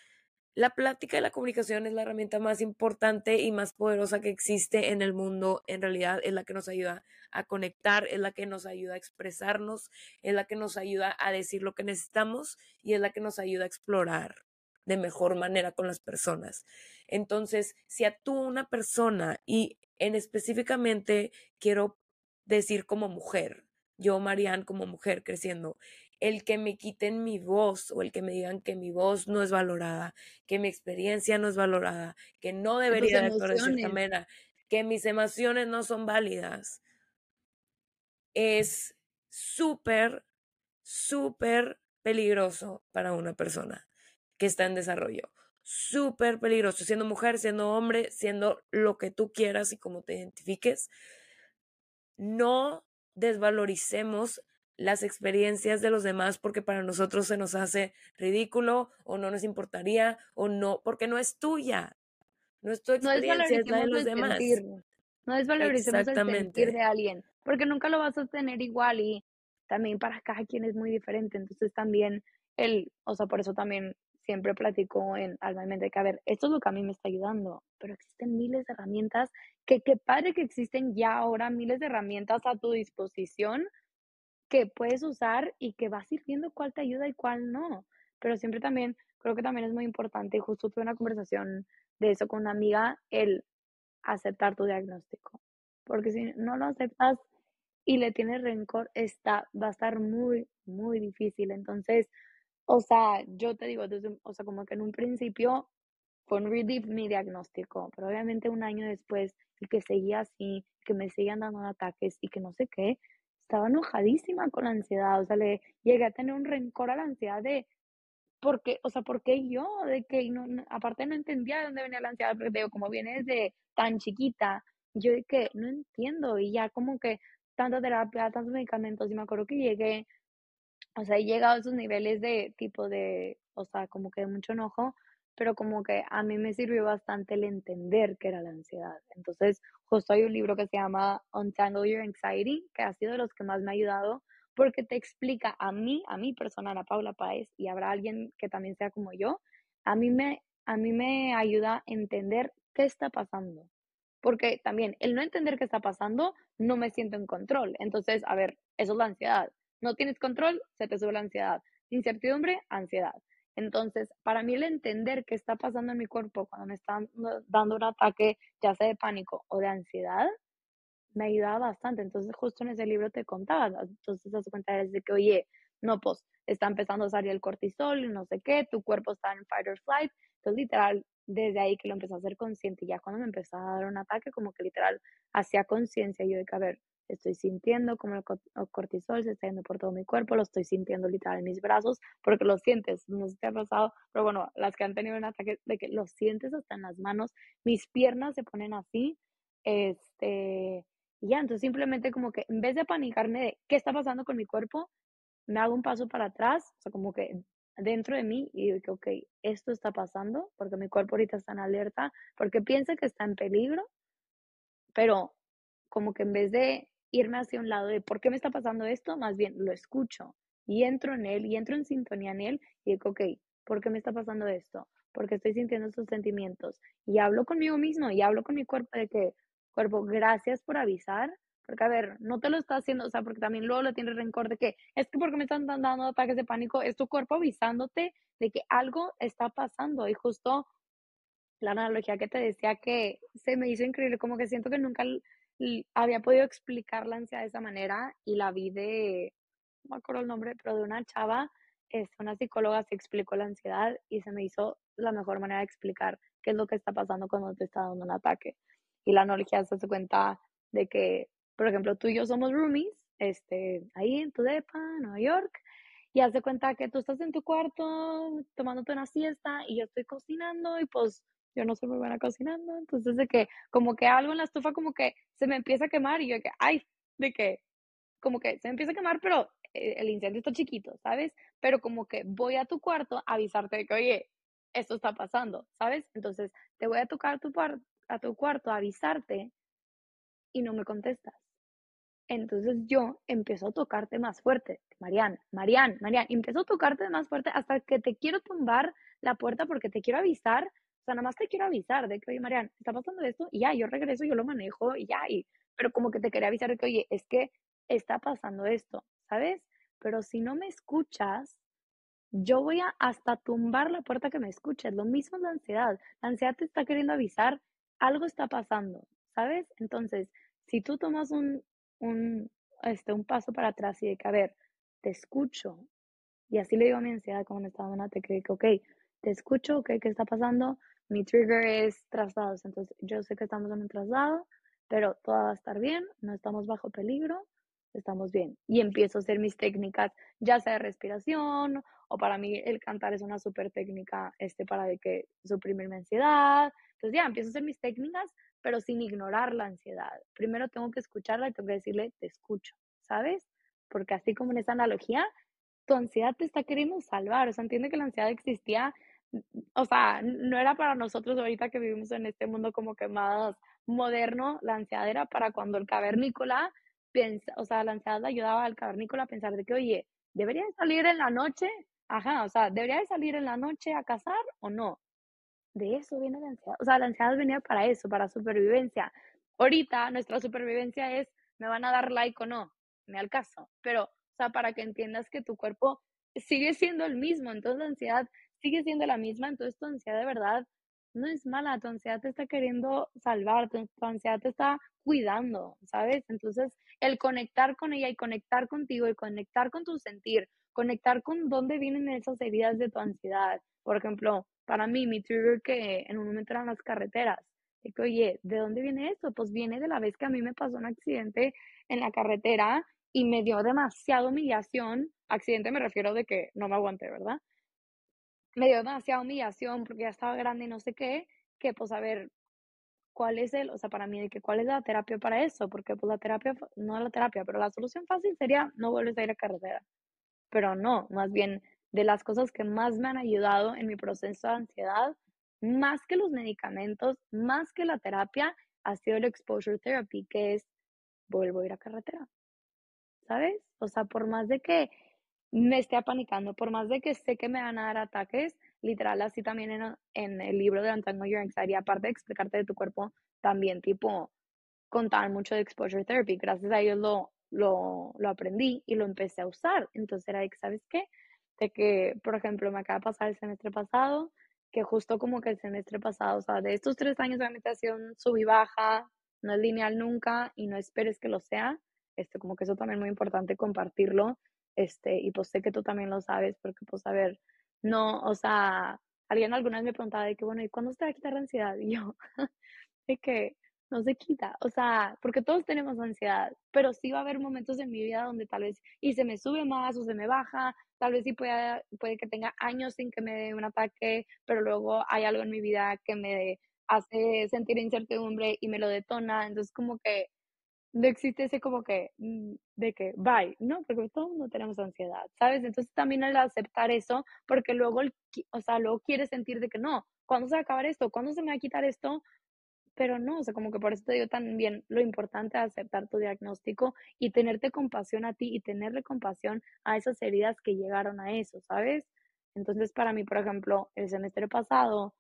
la plática y la comunicación es la herramienta más importante y más poderosa que existe en el mundo. En realidad es la que nos ayuda a conectar, es la que nos ayuda a expresarnos, es la que nos ayuda a decir lo que necesitamos y es la que nos ayuda a explorar de mejor manera con las personas. Entonces, si a una persona y en específicamente quiero decir como mujer, yo Marianne como mujer creciendo, el que me quiten mi voz o el que me digan que mi voz no es valorada, que mi experiencia no es valorada, que no debería de actuar de cierta manera, que mis emociones no son válidas, es súper, súper peligroso para una persona que está en desarrollo. Súper peligroso, siendo mujer, siendo hombre, siendo lo que tú quieras y como te identifiques. No desvaloricemos las experiencias de los demás porque para nosotros se nos hace ridículo o no nos importaría o no, porque no es tuya. No es tu experiencia, es, la de los demás. No es valoricemos el sentir de alguien, porque nunca lo vas a tener igual y también para cada quien es muy diferente. Entonces también el, o sea, por eso también siempre platico en Alma y Mente que, a ver, esto es lo que a mí me está ayudando, pero existen miles de herramientas, que qué padre que existen ya ahora miles de herramientas a tu disposición que puedes usar y que vas ir viendo cuál te ayuda y cuál no. Pero siempre también, creo que también es muy importante, y justo tuve una conversación de eso con una amiga, el aceptar tu diagnóstico. Porque si no lo aceptas y le tienes rencor, está, va a estar muy, muy difícil. Entonces, O sea, yo te digo, desde, o sea, como que en un principio fue un mi diagnóstico, pero obviamente un año después, y que seguía así, que me seguían dando ataques y que no sé qué, estaba enojadísima con la ansiedad, o sea, le llegué a tener un rencor a la ansiedad de, ¿por qué? O sea, ¿por qué yo? De que no, aparte no entendía de dónde venía la ansiedad, porque como viene desde tan chiquita, yo de que no entiendo, y ya como que tanta terapia, tantos medicamentos, y me acuerdo que llegué, o sea, he llegado a esos niveles de tipo de, o sea, como que de mucho enojo, pero como que a mí me sirvió bastante el entender qué era la ansiedad. Entonces, justo hay un libro que se llama Untangle Your Anxiety, que ha sido de los que más me ha ayudado, porque te explica a mí, a mi persona, a Paula Páez, y habrá alguien que también sea como yo, a mí me, a mí me ayuda a entender qué está pasando. Porque también el no entender qué está pasando, no me siento en control. Entonces, a ver, eso es la ansiedad. No tienes control, se te sube la ansiedad. Incertidumbre, ansiedad. Entonces, para mí el entender qué está pasando en mi cuerpo cuando me está dando un ataque, ya sea de pánico o de ansiedad, me ayudaba bastante. Entonces, justo en ese libro te contaba, entonces te das cuenta de que, oye, no, pues, está empezando a salir el cortisol y no sé qué, tu cuerpo está en fight or flight. Entonces, literal, desde ahí que lo empecé a hacer consciente, ya cuando me empezó a dar un ataque, como que literal hacía conciencia yo de que, a estoy sintiendo como el cortisol se está yendo por todo mi cuerpo, lo estoy sintiendo literal en mis brazos, porque lo sientes, no sé si te ha pasado, pero bueno, las que han tenido un ataque de que lo sientes hasta en las manos, mis piernas se ponen así, este, y ya, entonces simplemente como que en vez de panicarme de qué está pasando con mi cuerpo, me hago un paso para atrás, o sea, como que dentro de mí y digo que, ok, esto está pasando porque mi cuerpo ahorita está en alerta, porque piensa que está en peligro, pero como que en vez de irme hacia un lado de por qué me está pasando esto, más bien lo escucho y entro en él y entro en sintonía en él y digo, ok, ¿por qué me está pasando esto? Porque estoy sintiendo estos sentimientos y hablo conmigo mismo y hablo con mi cuerpo de que, cuerpo, gracias por avisar, porque a ver, no te lo está haciendo, o sea, porque también luego lo tienes rencor de que es que porque me están dando ataques de pánico, es tu cuerpo avisándote de que algo está pasando y justo la analogía que te decía que se me hizo increíble, como que siento que nunca había podido explicar la ansiedad de esa manera y la vi de, no me acuerdo el nombre, pero de una chava, es este, una psicóloga se explicó la ansiedad y se me hizo la mejor manera de explicar qué es lo que está pasando cuando te está dando un ataque. Y la analogía se hace cuenta de que, por ejemplo, tú y yo somos roomies, este, ahí en tu depa, Nueva York, y hace cuenta que tú estás en tu cuarto tomándote una siesta y yo estoy cocinando y pues yo no soy muy buena cocinando, entonces de que como que algo en la estufa como que se me empieza a quemar y yo de que, ay, de que como que se me empieza a quemar, pero eh, el incendio está chiquito, ¿sabes? Pero como que voy a tu cuarto a avisarte de que, oye, esto está pasando, ¿sabes? Entonces te voy a tocar tu, a tu cuarto a avisarte y no me contestas. Entonces yo empiezo a tocarte más fuerte, Mariana, Marian, Marian, empiezo a tocarte más fuerte hasta que te quiero tumbar la puerta porque te quiero avisar nada más te quiero avisar de que, oye, Marian, está pasando esto y ya, yo regreso, yo lo manejo y ya, y, pero como que te quería avisar de que, oye, es que está pasando esto, ¿sabes? Pero si no me escuchas, yo voy a hasta tumbar la puerta que me escuches. Lo mismo es la ansiedad. La ansiedad te está queriendo avisar, algo está pasando, ¿sabes? Entonces, si tú tomas un, un, este, un paso para atrás y de que, a ver, te escucho, y así le digo a mi ansiedad me estaba dando, te que, ok, te escucho, ok, ¿qué está pasando? Mi trigger es traslados, entonces yo sé que estamos en un traslado, pero todo va a estar bien, no estamos bajo peligro, estamos bien. Y empiezo a hacer mis técnicas, ya sea de respiración, o para mí el cantar es una súper técnica este, para de que suprimir mi ansiedad. Entonces ya empiezo a hacer mis técnicas, pero sin ignorar la ansiedad. Primero tengo que escucharla y tengo que decirle, te escucho, ¿sabes? Porque así como en esa analogía, tu ansiedad te está queriendo salvar. O sea, entiende que la ansiedad existía o sea, no era para nosotros ahorita que vivimos en este mundo como que más moderno, la ansiedad era para cuando el cavernícola piensa, o sea, la ansiedad ayudaba al cavernícola a pensar de que, oye, ¿debería salir en la noche? Ajá, o sea, ¿debería salir en la noche a cazar o no? De eso viene la ansiedad. O sea, la ansiedad venía para eso, para supervivencia. Ahorita nuestra supervivencia es, ¿me van a dar like o no? Me al caso. Pero, o sea, para que entiendas que tu cuerpo sigue siendo el mismo. Entonces la ansiedad sigue siendo la misma, entonces tu ansiedad de verdad no es mala, tu ansiedad te está queriendo salvar, tu, ansiedad te está cuidando, ¿sabes? Entonces, el conectar con ella y conectar contigo y conectar con tu sentir, conectar con dónde vienen esas heridas de tu ansiedad. Por ejemplo, para mí, mi trigger que en un momento eran las carreteras. De que, oye, ¿de dónde viene esto? Pues viene de la vez que a mí me pasó un accidente en la carretera y me dio demasiada humillación. Accidente me refiero de que no me aguanté, ¿verdad? Me dio demasiada humillación porque ya estaba grande y no sé qué, que pues a ver, ¿cuál es el, o sea, para mí, de que cuál es la terapia para eso? Porque pues la terapia, no la terapia, pero la solución fácil sería no vuelves a ir a carretera. Pero no, más bien de las cosas que más me han ayudado en mi proceso de ansiedad, más que los medicamentos, más que la terapia, ha sido el exposure therapy, que es vuelvo a ir a carretera. ¿Sabes? O sea, por más de que me esté apanicando, por más de que sé que me van a dar ataques, literal, así también en, en el libro de Untangle Your Anxiety, aparte de explicarte de tu cuerpo, también tipo contar mucho de exposure therapy. Gracias a ellos lo, lo, lo aprendí y lo empecé a usar. Entonces era de que, ¿sabes qué? De que, por ejemplo, me acaba de pasar el semestre pasado, que justo como que el semestre pasado, o sea, de estos tres años de meditación subí baja, no es lineal nunca y no esperes que lo sea. Este, como que eso también es muy importante compartirlo. Este, y pues sé que tú también lo sabes, porque pues a ver, no, o sea, alguien alguna vez me preguntaba de que, bueno, ¿y cuándo se va a quitar la ansiedad? Y yo, [laughs] de que no se quita, o sea, porque todos tenemos ansiedad, pero sí va a haber momentos en mi vida donde tal vez y se me sube más o se me baja, tal vez sí puede, puede que tenga años sin que me dé un ataque, pero luego hay algo en mi vida que me hace sentir incertidumbre y me lo detona, entonces como que no existe ese como que mm, de que bye, no, porque todos no tenemos ansiedad, ¿sabes? Entonces también el aceptar eso, porque luego, o sea, luego quieres sentir de que no, ¿cuándo se va a acabar esto? ¿Cuándo se me va a quitar esto? pero no, o sea, como que por eso te digo también lo importante de aceptar tu diagnóstico y tenerte compasión a ti y tenerle compasión a esas heridas que llegaron a eso, ¿sabes? Entonces, para mí, por ejemplo, el semestre pasado,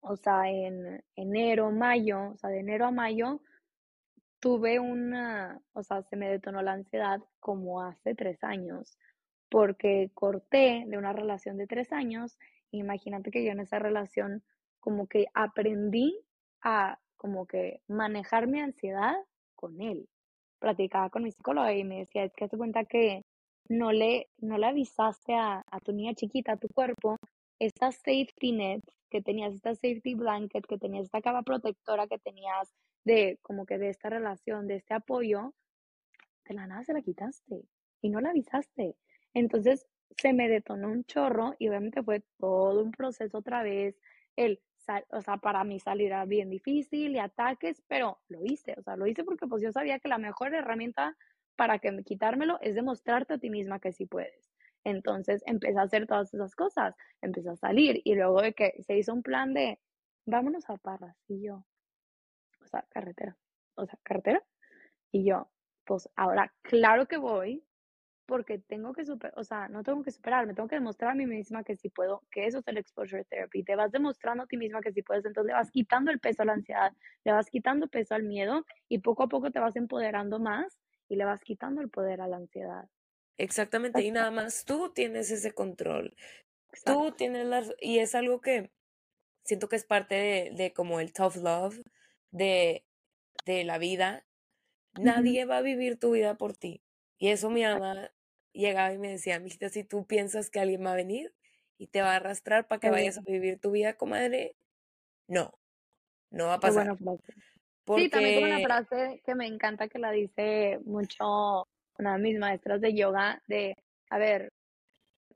o sea, en enero, mayo, o sea, de enero a mayo, tuve una, o sea, se me detonó la ansiedad como hace tres años, porque corté de una relación de tres años. Imagínate que yo en esa relación como que aprendí a como que manejar mi ansiedad con él. Platicaba con mi psicóloga y me decía, es que hace cuenta que no le, no le avisaste a, a tu niña chiquita, a tu cuerpo, esta safety net que tenías, esta safety blanket que tenías, esta capa protectora que tenías de como que de esta relación, de este apoyo, de la nada se la quitaste y no la avisaste. Entonces se me detonó un chorro y obviamente fue todo un proceso otra vez, el o sea, para mí salir era bien difícil y ataques, pero lo hice, o sea, lo hice porque pues yo sabía que la mejor herramienta para que quitármelo es demostrarte a ti misma que sí puedes. Entonces empecé a hacer todas esas cosas, empecé a salir y luego de que se hizo un plan de vámonos a Parras y yo, o sea, carretera, o sea, carretera y yo, pues ahora claro que voy, porque tengo que superar, o sea, no tengo que superar, me tengo que demostrar a mí misma que sí puedo, que eso es el exposure therapy. Te vas demostrando a ti misma que sí puedes, entonces le vas quitando el peso a la ansiedad, le vas quitando peso al miedo y poco a poco te vas empoderando más y le vas quitando el poder a la ansiedad. Exactamente, y nada más tú tienes ese control. Tú tienes las, y es algo que siento que es parte de, de como el tough love de, de la vida. Nadie va a vivir tu vida por ti. Y eso mi mamá llegaba y me decía, mijita, si tú piensas que alguien va a venir y te va a arrastrar para que vayas a vivir tu vida, comadre, no, no va a pasar. Sí, también como una frase que me encanta que la dice mucho una de mis maestras de yoga, de, a ver,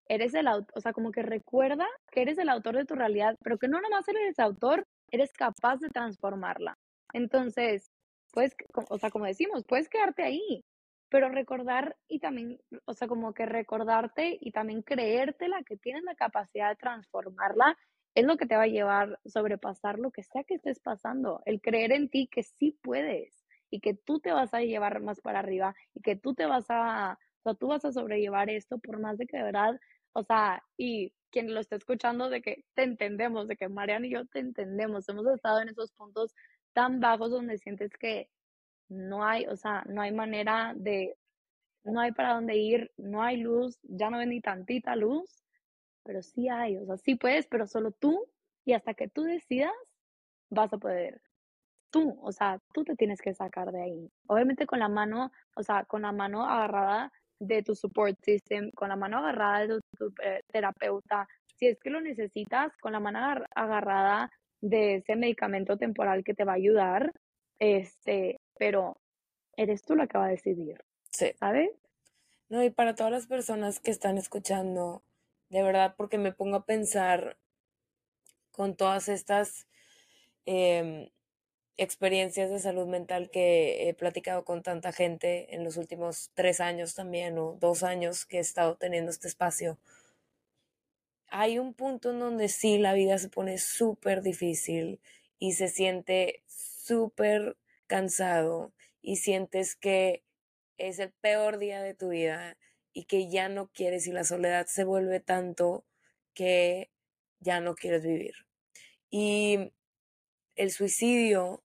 eres el autor, o sea, como que recuerda que eres el autor de tu realidad, pero que no nomás eres autor, eres capaz de transformarla. Entonces, pues, o sea, como decimos, puedes quedarte ahí, pero recordar y también, o sea, como que recordarte y también creértela que tienes la capacidad de transformarla es lo que te va a llevar a sobrepasar lo que sea que estés pasando, el creer en ti que sí puedes y que tú te vas a llevar más para arriba y que tú te vas a, o sea, tú vas a sobrellevar esto por más de que de verdad, o sea, y quien lo está escuchando de que te entendemos, de que Mariana y yo te entendemos, hemos estado en esos puntos tan bajos donde sientes que no hay, o sea, no hay manera de, no hay para dónde ir, no hay luz, ya no ven ni tantita luz, pero sí hay, o sea, sí puedes, pero solo tú y hasta que tú decidas vas a poder. Tú, o sea, tú te tienes que sacar de ahí. Obviamente con la mano, o sea, con la mano agarrada de tu support system, con la mano agarrada de tu, eh, terapeuta, si es que lo necesitas, con la mano agarrada de ese medicamento temporal que te va a ayudar, este, pero eres tú la que va a decidir. Sí. ¿Sabes? No, y para todas las personas que están escuchando, de verdad, porque me pongo a pensar con todas estas em, experiencias de salud mental que he platicado con tanta gente en los últimos tres años también, o dos años que he estado teniendo este espacio. Hay un punto en donde sí la vida se pone súper difícil y se siente súper cansado y sientes que es el peor día de tu vida y que ya no quieres y la soledad se vuelve tanto que ya no quieres vivir. Y el suicidio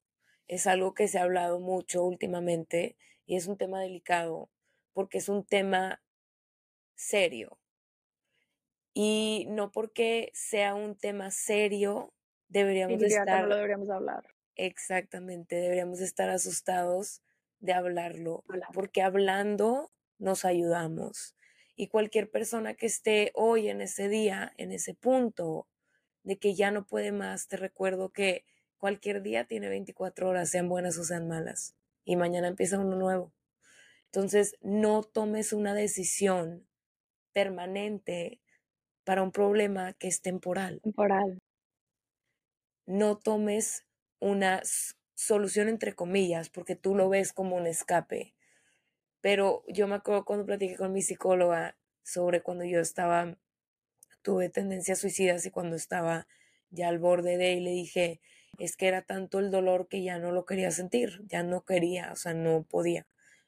es algo que se ha hablado mucho últimamente y es un tema delicado porque es un tema serio. Y no porque sea un tema serio deberíamos estar... lo deberíamos hablar. Exactamente, deberíamos estar asustados de hablarlo, porque hablando nos ayudamos. Y cualquier persona que esté hoy en ese día, en ese punto de que ya no puede más, te recuerdo que cualquier día tiene 24 horas, sean buenas o sean malas, y mañana empieza uno nuevo. Entonces, no tomes una decisión permanente para un problema que es temporal. Temporal. No tomes una solución entre comillas, porque tú lo ves como un escape. Pero yo me acuerdo cuando platiqué con mi psicóloga sobre cuando yo estaba, tuve tendencias suicidas y cuando estaba ya al borde de, y le dije, es que era tanto el dolor que ya no lo quería sentir, ya no quería, o sea, no podía,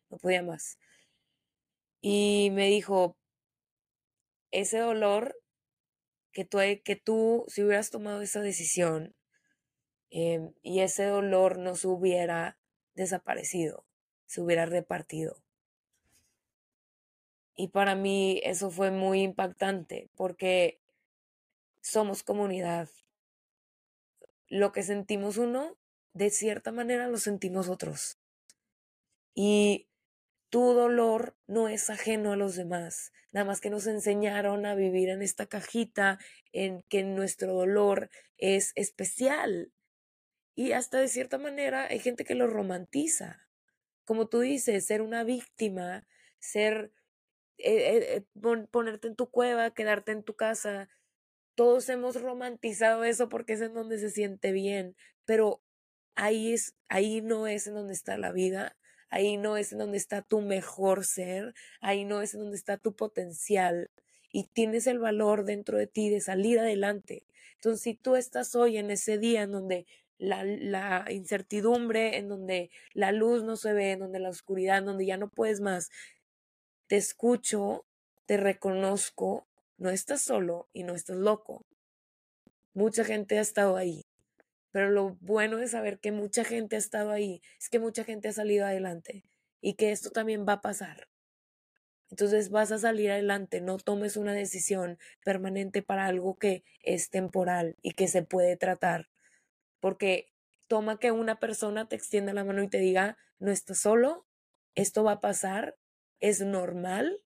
no podía más. Y me dijo, ese dolor que tú, que tú, si hubieras tomado esa decisión, Em, y ese dolor no se hubiera desaparecido, se hubiera repartido. Y para mí eso fue muy impactante porque somos comunidad. Lo que sentimos uno, de cierta manera lo sentimos otros. Y tu dolor no es ajeno a los demás, nada más que nos enseñaron a vivir en esta cajita en que nuestro dolor es especial, y hasta de cierta manera hay gente que lo romantiza. Como tú dices, ser una víctima, ser, eh, eh, ponerte en tu cueva, quedarte en tu casa. Todos hemos romantizado eso porque es en donde se siente bien, pero ahí es, ahí no es en donde está la vida, ahí no es en donde está tu mejor ser, ahí no es en donde está tu potencial y tienes el valor dentro de ti de salir adelante. Entonces, si tú estás hoy en ese día en donde la, incertidumbre, en donde la luz no se ve, en donde la oscuridad, en donde ya no puedes más. Te escucho, te reconozco, no estás solo y no estás loco. Mucha gente ha estado ahí, pero lo bueno de saber que mucha gente ha estado ahí es que mucha gente ha salido adelante y que esto también va a pasar. Entonces vas a salir adelante, no tomes una decisión permanente para algo que es temporal y que se puede tratar porque toma que una persona te extienda la mano y te diga, no estás solo, esto va a pasar, es normal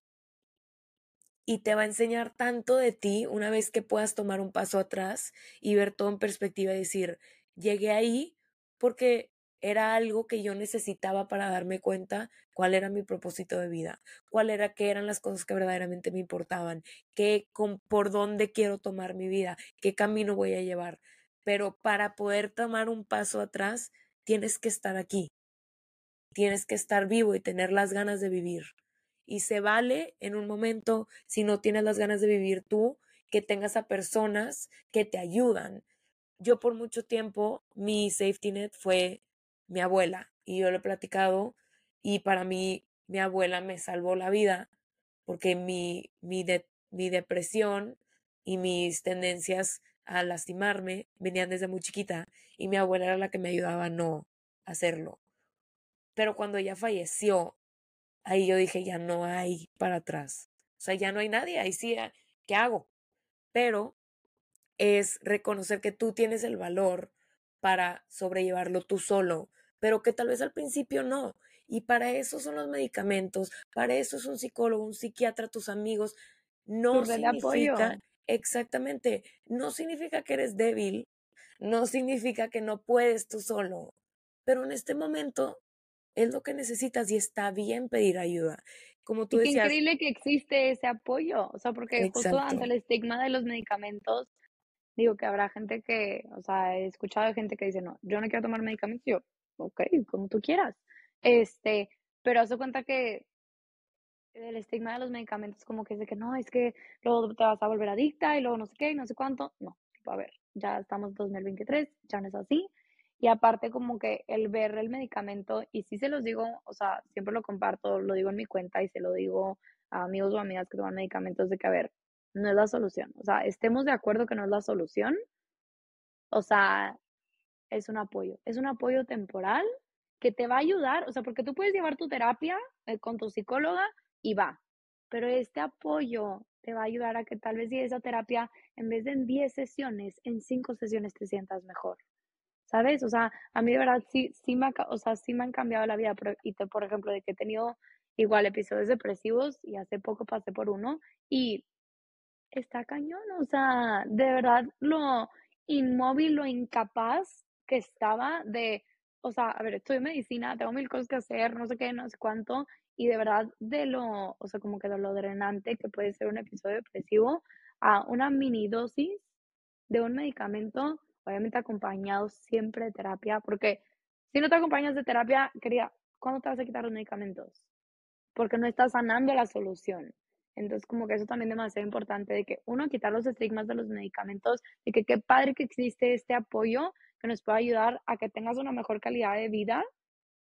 y te va a enseñar tanto de ti una vez que puedas tomar un paso atrás y ver todo en perspectiva y decir, llegué ahí porque era algo que yo necesitaba para darme cuenta cuál era mi propósito de vida, cuál era qué eran las cosas que verdaderamente me importaban, qué por dónde quiero tomar mi vida, qué camino voy a llevar pero para poder tomar un paso atrás, tienes que estar aquí, tienes que estar vivo y tener las ganas de vivir. Y se vale en un momento, si no tienes las ganas de vivir tú, que tengas a personas que te ayudan. Yo por mucho tiempo, mi safety net fue mi abuela y yo lo he platicado y para mí mi abuela me salvó la vida porque mi, mi, mi depresión y mis tendencias a lastimarme venían desde muy chiquita y mi abuela era la que me ayudaba a no hacerlo. Pero cuando ella falleció, ahí yo dije, ya no hay para atrás. O sea, ya no hay nadie, ahí sí, ah, ¿qué hago? Pero es reconocer que tú tienes el valor para sobrellevarlo tú solo, pero que tal vez al principio no, Y para eso son los medicamentos, para eso es un psicólogo, un psiquiatra, tus amigos. No significa, exactamente, no significa que eres débil, no significa que no puedes tú solo, pero en este momento es lo que necesitas y está bien pedir ayuda. Como tú y qué increíble que existe ese apoyo, o sea, porque justo ante el estigma de los medicamentos, digo que habrá gente que, o sea, he escuchado gente que dice, no, yo no quiero tomar medicamentos, yo, ok, como tú quieras. Este, pero hace cuenta que el estigma de los medicamentos como que es de que no, es que luego te vas a volver adicta y luego no sé qué y no sé cuánto. No, a ver, ya estamos en 2023, ya no es así. Y aparte como que el ver el medicamento, y sí se los digo, o sea, siempre lo comparto, lo digo en mi cuenta y se lo digo a amigos o amigas que toman medicamentos de que, a ver, no es la solución. O sea, estemos de acuerdo que no es la solución. O sea, es un apoyo. Es un apoyo temporal que te va a ayudar, o sea, porque tú puedes llevar tu terapia eh, con tu psicóloga y va, pero este apoyo te va a ayudar a que tal vez si esa terapia, en vez de en 10 sesiones, en 5 sesiones te sientas mejor. ¿Sabes? O sea, a mí de verdad sí, sí, me, o sea, sí me han cambiado la vida. por ejemplo, de que he tenido igual episodios depresivos y hace poco pasé por uno y está cañón. O sea, de verdad lo inmóvil, lo incapaz que estaba de, o sea, a ver, en medicina, tengo mil cosas que hacer, no sé qué, no sé cuánto, y de verdad de lo, o sea, como que de lo drenante que puede ser un episodio depresivo a una mini dosis de un medicamento obviamente acompañado siempre de terapia, porque si no te acompañas de terapia, quería, ¿cuándo te vas a quitar los medicamentos? Porque no estás sanando la solución. Entonces, como que eso también es demasiado importante de que uno, quitar los estigmas de los medicamentos y que qué padre que existe este apoyo que nos pueda ayudar a que tengas una mejor calidad de vida,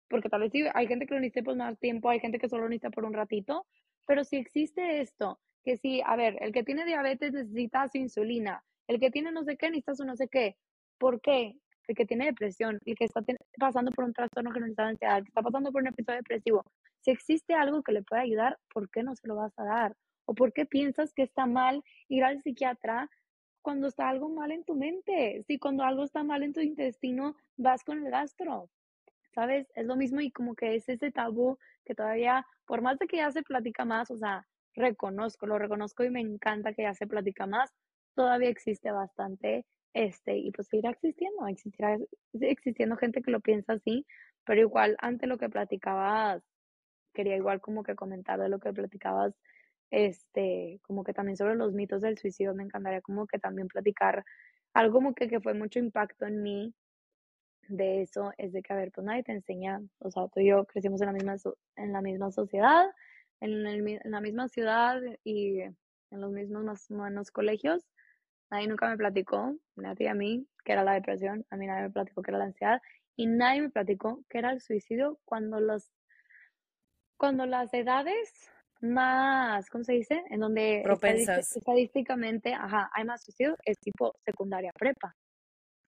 porque tal vez sí, hay gente que lo necesita por más tiempo, hay gente que solo lo necesita por un ratito, pero si existe esto, que si, a ver, el que tiene diabetes necesita su insulina, el que tiene no sé qué necesita su no sé qué, ¿Por qué? El que tiene depresión, el que está pasando por un trastorno generalizado de ansiedad, el que está pasando por un episodio depresivo, si existe algo que le puede ayudar, ¿por qué no se lo vas a dar? ¿O por qué piensas que está mal ir al psiquiatra cuando está algo mal en tu mente? Si cuando algo está mal en tu intestino, vas con el gastro. ¿Sabes? Es lo mismo y como que es ese tabú que todavía, por más de que ya se platica más, o sea, reconozco, lo reconozco y me encanta que ya se platica más, todavía existe bastante este, y pues seguirá existiendo, existirá existiendo gente que lo piensa así, pero igual ante lo que platicabas, quería igual como que comentar de lo que platicabas, este, como que también sobre los mitos del suicidio, me encantaría como que también platicar algo como que, que fue mucho impacto en mí de eso, es de que, a ver, pues nadie te enseña, o sea, tú y yo crecimos en la misma, en la misma sociedad, en, el, en la misma ciudad y en los mismos más o menos colegios, Nadie nunca me platicó, nadie a mí, que era la depresión, a mí nadie me platicó que era la ansiedad y nadie me platicó que era el suicidio cuando los cuando las edades más, ¿cómo se dice? En donde estadísticamente, ajá, hay más suicidio, es tipo secundaria prepa.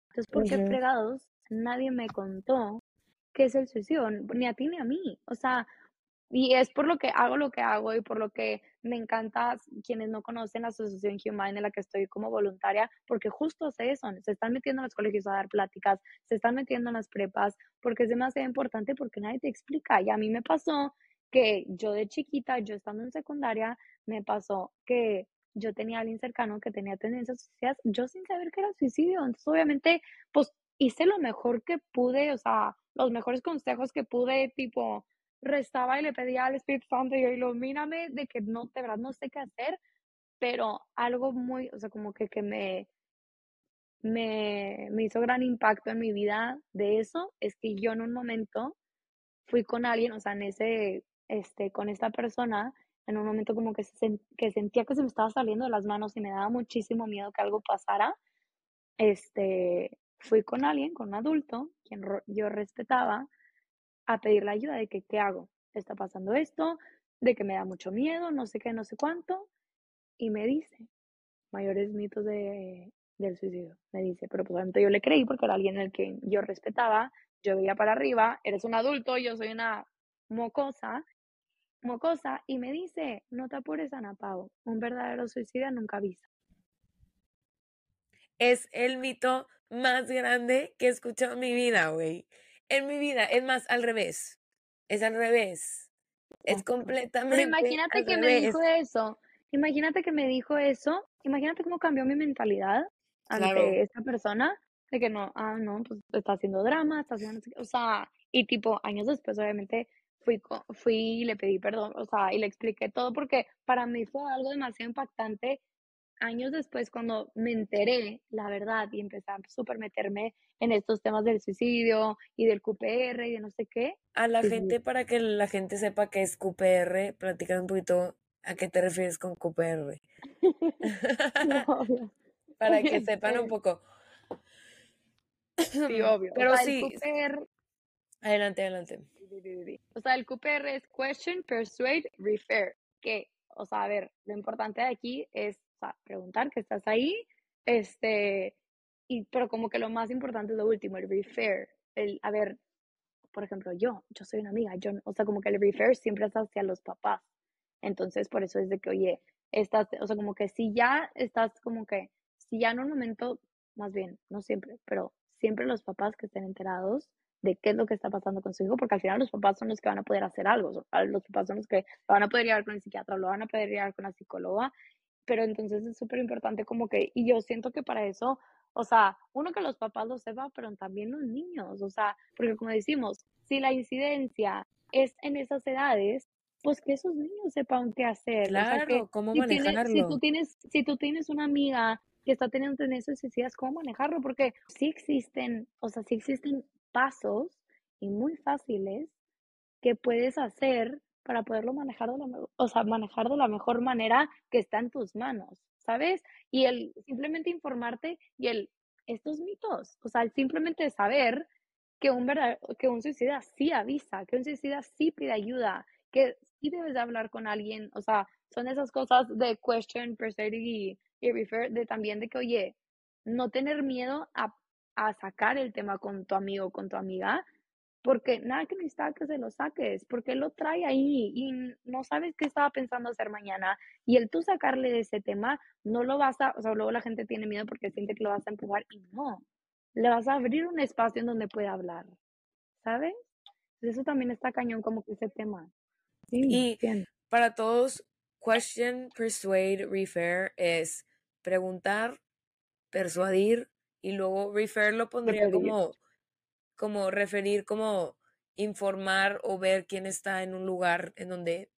Entonces, ¿por qué fregados nadie me contó qué es el suicidio? Ni a ti ni a mí. O sea, y es por lo que hago lo que hago y por lo que me encanta quienes no conocen la Asociación Human en la que estoy como voluntaria, porque justo hace eso, se están metiendo en los colegios a dar pláticas, se están metiendo en las prepas, porque es demasiado importante porque nadie te explica. Y a mí me pasó que yo de chiquita, yo estando en secundaria, me pasó que yo tenía a alguien cercano que tenía tendencias suicidas, yo sin saber que era suicidio. Entonces, obviamente, pues hice lo mejor que pude, o sea, los mejores consejos que pude, tipo, restaba y le pedía al Espíritu Santo y yo, ilumíname de que no, de verdad no sé qué hacer, pero algo muy, o sea, como que, que me, me, me hizo gran impacto en mi vida de eso, es que yo en un momento fui con alguien, o sea, en ese, este, con esta persona, en un momento como que, se, que sentía que se me estaba saliendo de las manos y me daba muchísimo miedo que algo pasara, este, fui con alguien, con un adulto, quien yo respetaba, a pedir la ayuda de que, ¿qué hago? Está pasando esto, de que me da mucho miedo, no sé qué, no sé cuánto. Y me dice, mayores mitos de, del suicidio. Me dice, pero pues yo le creí porque era alguien el que yo respetaba, yo veía para arriba, eres un adulto, yo soy una mocosa, mocosa, y me dice, no te apures, Ana Pau, un verdadero suicida nunca avisa. Es el mito más grande que he escuchado en mi vida, güey en mi vida. Es más, al revés. es al revés. Es completamente. Pero imagínate que me dijo eso. Imagínate que me dijo eso. Imagínate cómo cambió mi mentalidad ante esta persona. De que no, ah, no, pues está haciendo drama, está haciendo. O sea, y tipo, años después, obviamente, fui, fui y le pedí perdón. O sea, y le expliqué todo porque para mí fue algo demasiado impactante años después, cuando me enteré, la verdad, y empecé a súper meterme en estos temas del suicidio y del QPR y de no sé qué. A la gente, para que la gente sepa qué es QPR, platica un poquito a qué te refieres con QPR. [laughs] [laughs] para que [laughs] sepan un poco. Sí, [clears throat] obvio. Pero sí. Adelante, adelante. O sea, el QPR es Question, Persuade, Refer. Que, o sea, a ver, lo importante de aquí es preguntar que estás ahí, este, y, pero como que lo más importante es lo último, el refer, el, a ver, por ejemplo, yo, yo soy una amiga, yo, o sea, como que el refer siempre es hacia los papás, entonces por eso es de que, oye, estás, o sea, como que si ya estás como que, si ya en un momento, más bien, no siempre, pero siempre los papás que estén enterados de qué es lo que está pasando con su hijo, porque al final los papás son los que van a poder hacer algo, los papás son los que lo van a poder llevar con el psiquiatra, lo van a poder llevar con la psicóloga, pero entonces es súper importante como que, y yo siento que para eso, o sea, uno que los papás lo sepan, pero también los niños, o sea, porque como decimos, si la incidencia es en esas edades, pues que esos niños sepan qué hacer. Claro, cómo manejarlo. si, tú tienes, si tú tienes una amiga que está teniendo tendencias suicidas, ¿cómo manejarlo? Porque sí existen, o sea, sí existen pasos y muy fáciles que puedes hacer para poderlo manejar de la, o sea, manejar de la mejor manera que está en tus manos, ¿sabes? Y el simplemente informarte y el, estos mitos, o sea, el simplemente saber que un, verdad, que un suicida sí avisa, que un suicida sí pide ayuda, que sí debes de hablar con alguien, o sea, son esas cosas de question, persuade y, y refer, de también de que, oye, no tener miedo a, a sacar el tema con tu amigo o con tu amiga, porque nada que necesita que se lo saques, porque él lo trae ahí y no sabes qué estaba pensando hacer mañana. Y el tú sacarle de ese tema, no lo vas a, o sea, luego la gente tiene miedo porque siente que lo vas a empujar y no, le vas a abrir un espacio en donde pueda hablar, ¿sabes? Eso también está cañón como que ese tema. Sí, y para todos, question, persuade, refer es preguntar, persuadir y luego refer lo pondría como como referir, como informar o ver quién está en un lugar en donde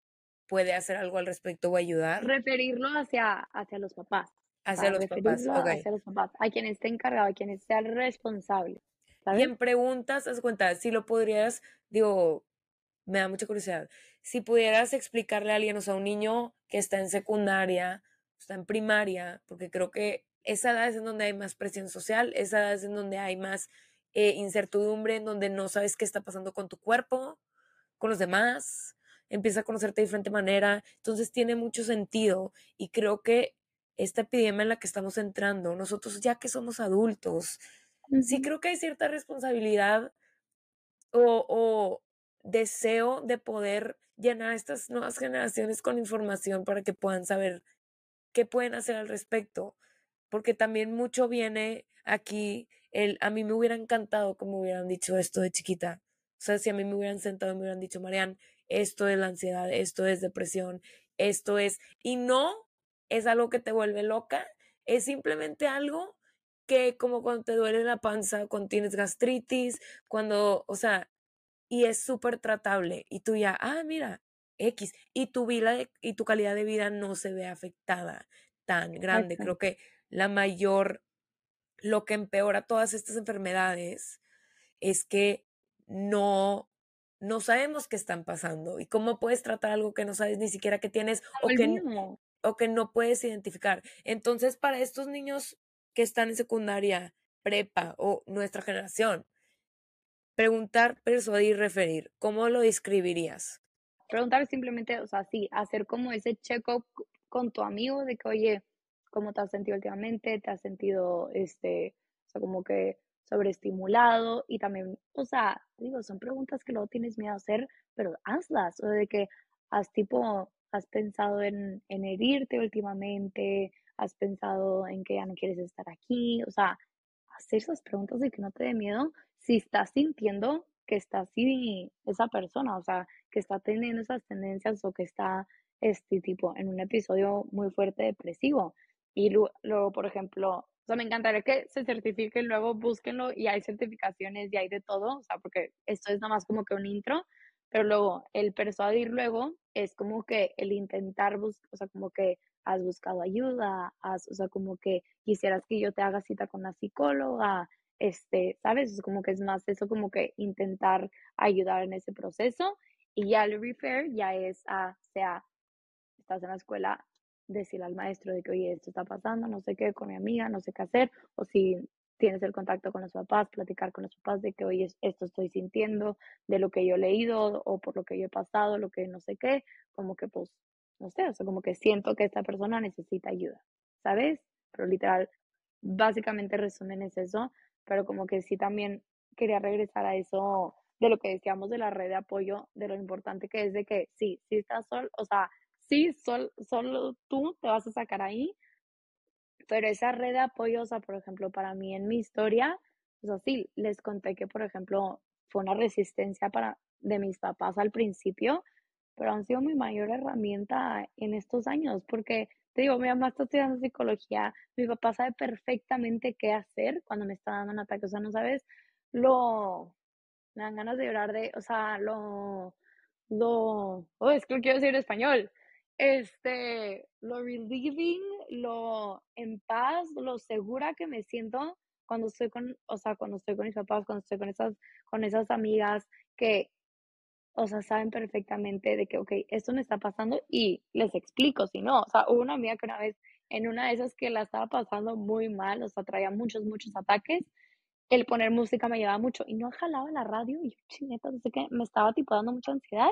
puede hacer algo al respecto o ayudar. Referirlo hacia, hacia los papás. Hacia los papás, okay. Hacia los papás, a quien esté encargado, a quien sea el responsable. Y en preguntas, haz cuenta, si lo podrías, digo, me da mucha curiosidad, si pudieras explicarle a alguien, o sea, a un niño que está en secundaria, está en primaria, porque creo que esa edad es en donde hay más presión social, esa edad es en donde hay más eh, incertidumbre en donde no sabes qué está pasando con tu cuerpo, con los demás, empieza a conocerte de diferente manera. Entonces tiene mucho sentido y creo que esta epidemia en la que estamos entrando, nosotros ya que somos adultos, sí creo que hay cierta responsabilidad o, o deseo de poder llenar a estas nuevas generaciones con información para que puedan saber qué pueden hacer al respecto, porque también mucho viene aquí el, a mí me hubiera encantado como hubieran dicho esto de chiquita. O sea, si a mí me hubieran sentado y me hubieran dicho, Marian, esto es la ansiedad, esto es depresión, esto es, y no es algo que te vuelve loca, es simplemente algo que como cuando te duele la panza, cuando tienes gastritis, cuando, o sea, y es súper tratable y tú ya, ah, mira, X, y tu vida y tu calidad de vida no se ve afectada tan grande. Creo que la mayor lo que empeora todas estas enfermedades es que no, no sabemos qué están pasando y cómo puedes tratar algo que no sabes ni siquiera que tienes o que, o que no puedes identificar. Entonces, para estos niños que están en secundaria, prepa o nuestra generación, preguntar, persuadir, referir, ¿cómo lo describirías? Preguntar simplemente, o sea, sí, hacer como ese check-up con tu amigo de que, oye, cómo te has sentido últimamente, te has sentido, este, o sea, como que sobreestimulado y también, o sea, digo, son preguntas que luego tienes miedo a hacer, pero hazlas, o de que has tipo, has pensado en, en herirte últimamente, has pensado en que ya no quieres estar aquí, o sea, hacer esas preguntas de que no te dé miedo si estás sintiendo que está así esa persona, o sea, que está teniendo esas tendencias o que está, este tipo, en un episodio muy fuerte depresivo. Y luego, por ejemplo, o sea, me encantaría que se certifiquen, luego búsquenlo y hay certificaciones y hay de todo, o sea, porque esto es nada más como que un intro, pero luego el persuadir luego es como que el intentar, o sea, como que has buscado ayuda, has, o sea, como que quisieras que yo te haga cita con la psicóloga, este, ¿sabes? Es como que es más eso, como que intentar ayudar en ese proceso. Y ya el refer ya es a, sea, estás en la escuela, decirle al maestro de que, oye, esto está pasando, no sé qué, con mi amiga, no sé qué hacer, o si tienes el contacto con los papás, platicar con los papás de que, oye, esto estoy sintiendo, de lo que yo he leído o por lo que yo he pasado, lo que no sé qué, como que pues, no sé, o sea, como que siento que esta persona necesita ayuda, ¿sabes? Pero literal, básicamente resumen es eso, pero como que sí también quería regresar a eso de lo que decíamos de la red de apoyo, de lo importante que es de que sí, sí estás solo, o sea, sí, sol, solo tú te vas a sacar ahí, pero esa red de apoyo, o sea, por ejemplo, para mí en mi historia, o sea, sí, les conté que, por ejemplo, fue una resistencia para, de mis papás al principio, pero han sido mi mayor herramienta en estos años, porque te digo, mi mamá está estudiando psicología, mi papá sabe perfectamente qué hacer cuando me está dando un ataque, o sea, no sabes lo, me dan ganas de llorar de, o sea, lo, lo, oh, es que lo quiero decir en español, este, lo relieving, lo en paz, lo segura que me siento cuando estoy con, o sea, cuando estoy con mis papás, cuando estoy con esas, con esas amigas que o sea, saben perfectamente de que, ok, esto me está pasando y les explico, si no, o sea, hubo una amiga que una vez en una de esas que la estaba pasando muy mal, o sea, traía muchos, muchos ataques, el poner música me ayudaba mucho y no jalaba la radio y yo, chineta, no sé qué, me estaba tipo dando mucha ansiedad,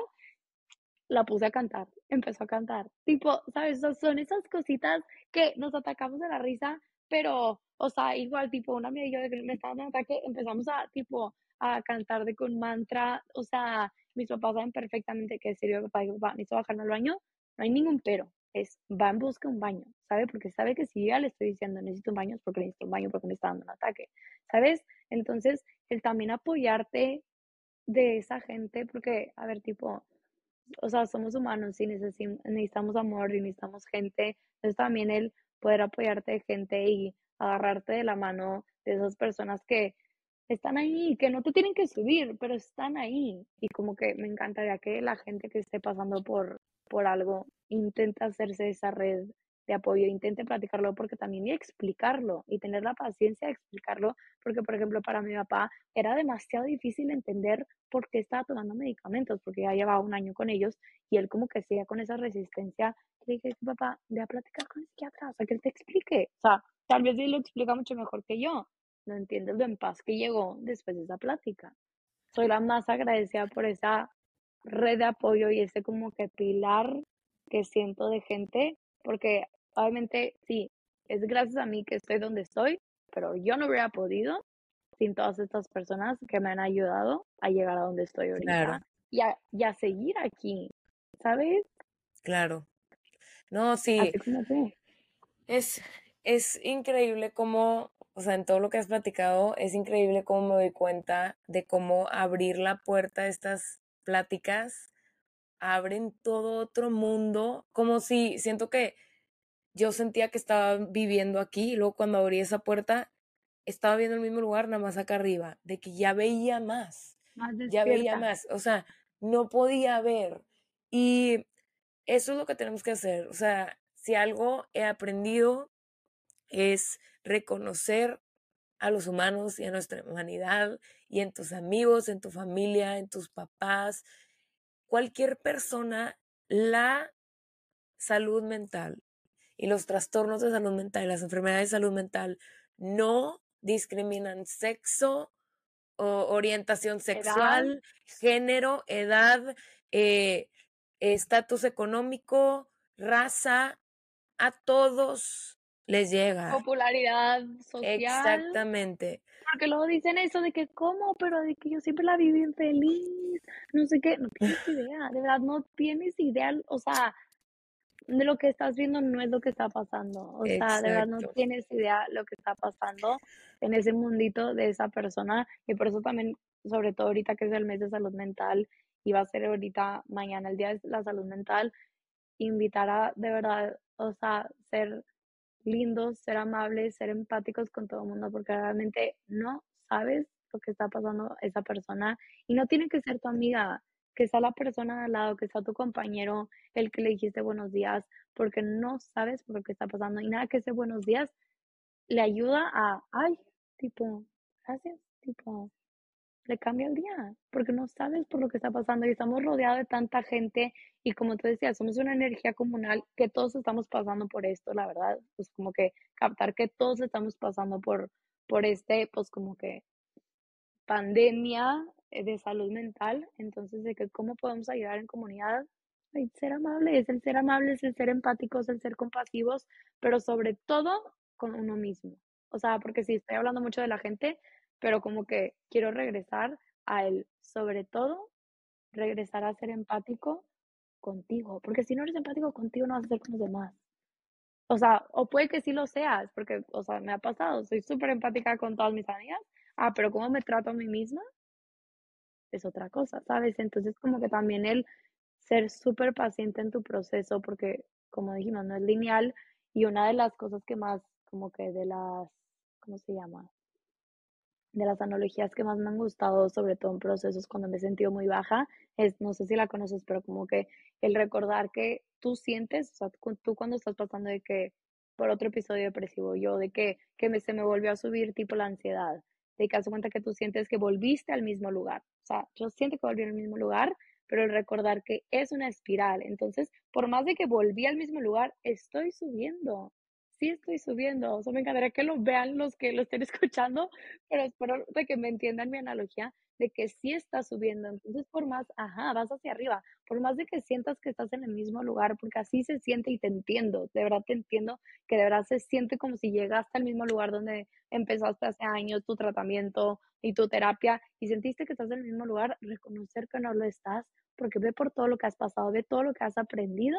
la puse a cantar, empezó a cantar, tipo, ¿sabes? Son esas cositas que nos atacamos de la risa, pero, o sea, igual, tipo, una amiga y yo me estaba dando ataque, empezamos a, tipo, a cantar de con mantra, o sea, mis papás saben perfectamente que serio papá y papá necesito bajarme al baño, no hay ningún pero, es va en busca de un baño, ¿sabe? Porque sabe que si ya le estoy diciendo necesito un baño es porque necesito un baño porque me está dando un ataque, ¿sabes? Entonces, el también apoyarte de esa gente, porque, a ver, tipo, o sea, somos humanos y necesitamos amor y necesitamos gente, entonces también el poder apoyarte de gente y agarrarte de la mano de esas personas que están ahí, que no te tienen que subir, pero están ahí. Y como que me encantaría que la gente que esté pasando por, por algo intente hacerse esa red de apoyo, intente platicarlo, porque también y explicarlo y tener la paciencia de explicarlo, porque por ejemplo para mi papá era demasiado difícil entender por qué estaba tomando medicamentos, porque ya llevaba un año con ellos y él como que seguía con esa resistencia. Le dije, papá, ve a platicar con el psiquiatra, o sea, que él te explique. O sea, tal vez él lo explica mucho mejor que yo, no entiendes lo en paz que llegó después de esa plática. Soy la más agradecida por esa red de apoyo y ese como que pilar que siento de gente, porque obviamente sí, es gracias a mí que estoy donde estoy, pero yo no hubiera podido sin todas estas personas que me han ayudado a llegar a donde estoy ahorita y, a, seguir aquí, ¿sabes? Claro. No, sí. Es, es increíble cómo o sea, en todo lo que has platicado, es increíble cómo me doy cuenta de cómo abrir la puerta a estas pláticas abren todo otro mundo, como si siento que yo sentía que estaba viviendo aquí y luego cuando abrí esa puerta estaba viendo el mismo lugar nada más acá arriba, de que ya veía más, ya veía más, o sea, no podía ver. Y eso es lo que tenemos que hacer, o sea, si algo he aprendido es reconocer a los humanos y a nuestra humanidad y en tus amigos, en tu familia, en tus papás, cualquier persona, la salud mental y los trastornos de salud mental y las enfermedades de salud mental no discriminan sexo, o orientación sexual, género, edad, eh, estatus económico, raza, a todos les llega. Popularidad social. Exactamente. Porque luego dicen eso de que, ¿cómo? Pero de que yo siempre la viví infeliz, no sé qué, no tienes idea, de verdad no tienes idea, o sea, lo que estás viendo no es lo que está pasando, o sea, de verdad no tienes idea lo que está pasando en ese mundito de esa persona y por eso también sobre todo ahorita que es el mes de salud mental y va a ser ahorita mañana el día de la salud mental, invitar a de verdad, o sea, ser lindos, ser amables, ser empáticos con todo el mundo, porque realmente no sabes lo que está pasando esa persona y no tiene que ser tu amiga, que sea la persona al lado, que sea tu compañero, el que le dijiste buenos días, porque no sabes por que está pasando y nada que ese buenos días le ayuda a, ay, tipo, gracias, tipo, le cambia el día, porque no sabes por lo que está pasando y estamos rodeados de tanta gente y como tú decías, somos una energía comunal que todos estamos pasando por esto, la verdad, pues como que captar que todos estamos pasando por, por este, pues como que pandemia de salud mental, entonces de que cómo podemos ayudar en comunidad, el ser amable, es el ser amable, es el ser empáticos, el ser compasivos, pero sobre todo con uno mismo. O sea, porque sí, estoy hablando mucho de la gente, pero como que quiero regresar a él, sobre todo, regresar a ser empático contigo, porque si no eres empático contigo no vas a ser con los demás. O sea, o puede que sí lo seas, porque, o sea, me ha pasado, soy súper empática con todas mis amigas, ah, pero cómo me trato a mí misma es otra cosa, ¿sabes? Entonces, como que también el ser súper paciente en tu proceso, porque, como dijimos, no es lineal, y una de las cosas que más, como que de las, ¿cómo se llama? de las analogías que más me han gustado, sobre todo en procesos cuando me he sentido muy baja, es, no sé si la conoces, pero como que el recordar que tú sientes, o sea, tú cuando estás pasando de que, por otro episodio depresivo, yo, de que, que me, se me volvió a subir tipo la ansiedad, de que hace cuenta que tú sientes que volviste al mismo lugar, o sea, yo siento que volví al mismo lugar, pero el recordar que es una espiral, entonces, por más de que volví al mismo lugar, estoy subiendo, sí estoy subiendo. O sea, me encantaría que lo vean los que lo estén [laughs] escuchando, pero espero de que me entiendan mi analogía de que sí está subiendo. Entonces, por más, ajá, vas hacia arriba, por más de que sientas que estás en el mismo lugar, porque así se siente y te entiendo, de verdad te entiendo que de verdad se siente como si llegaste al mismo lugar donde empezaste hace años tu tratamiento y tu terapia y sentiste que estás en el mismo lugar, reconocer que no lo estás, porque ve por todo lo que has pasado, ve todo lo que has aprendido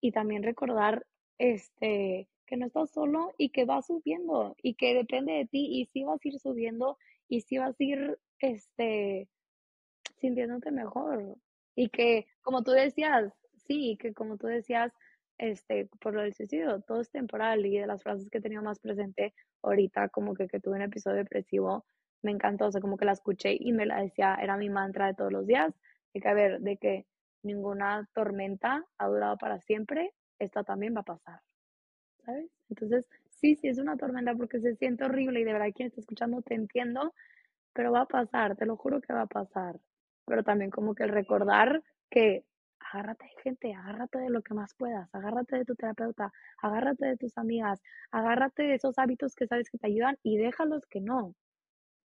y también recordar este que no estás solo y que vas subiendo y que depende de ti y si vas a ir subiendo y si vas a ir este sintiéndote mejor y que como tú decías, sí, que como tú decías, este, por lo del suicidio, todo es temporal y de las frases que he tenido más presente ahorita, como que, que tuve un episodio depresivo, me encantó, o sea, como que la escuché y me la decía, era mi mantra de todos los días, de que a ver, de que ninguna tormenta ha durado para siempre, esta también va a pasar. ¿Sabes? Entonces, sí, sí es una tormenta porque se siente horrible y de verdad quien está escuchando te entiendo, pero va a pasar, te lo juro que va a pasar. Pero también como que el recordar que agárrate de gente, agárrate de lo que más puedas, agárrate de tu terapeuta, agárrate de tus amigas, agárrate de esos hábitos que sabes que te ayudan y déjalos que no.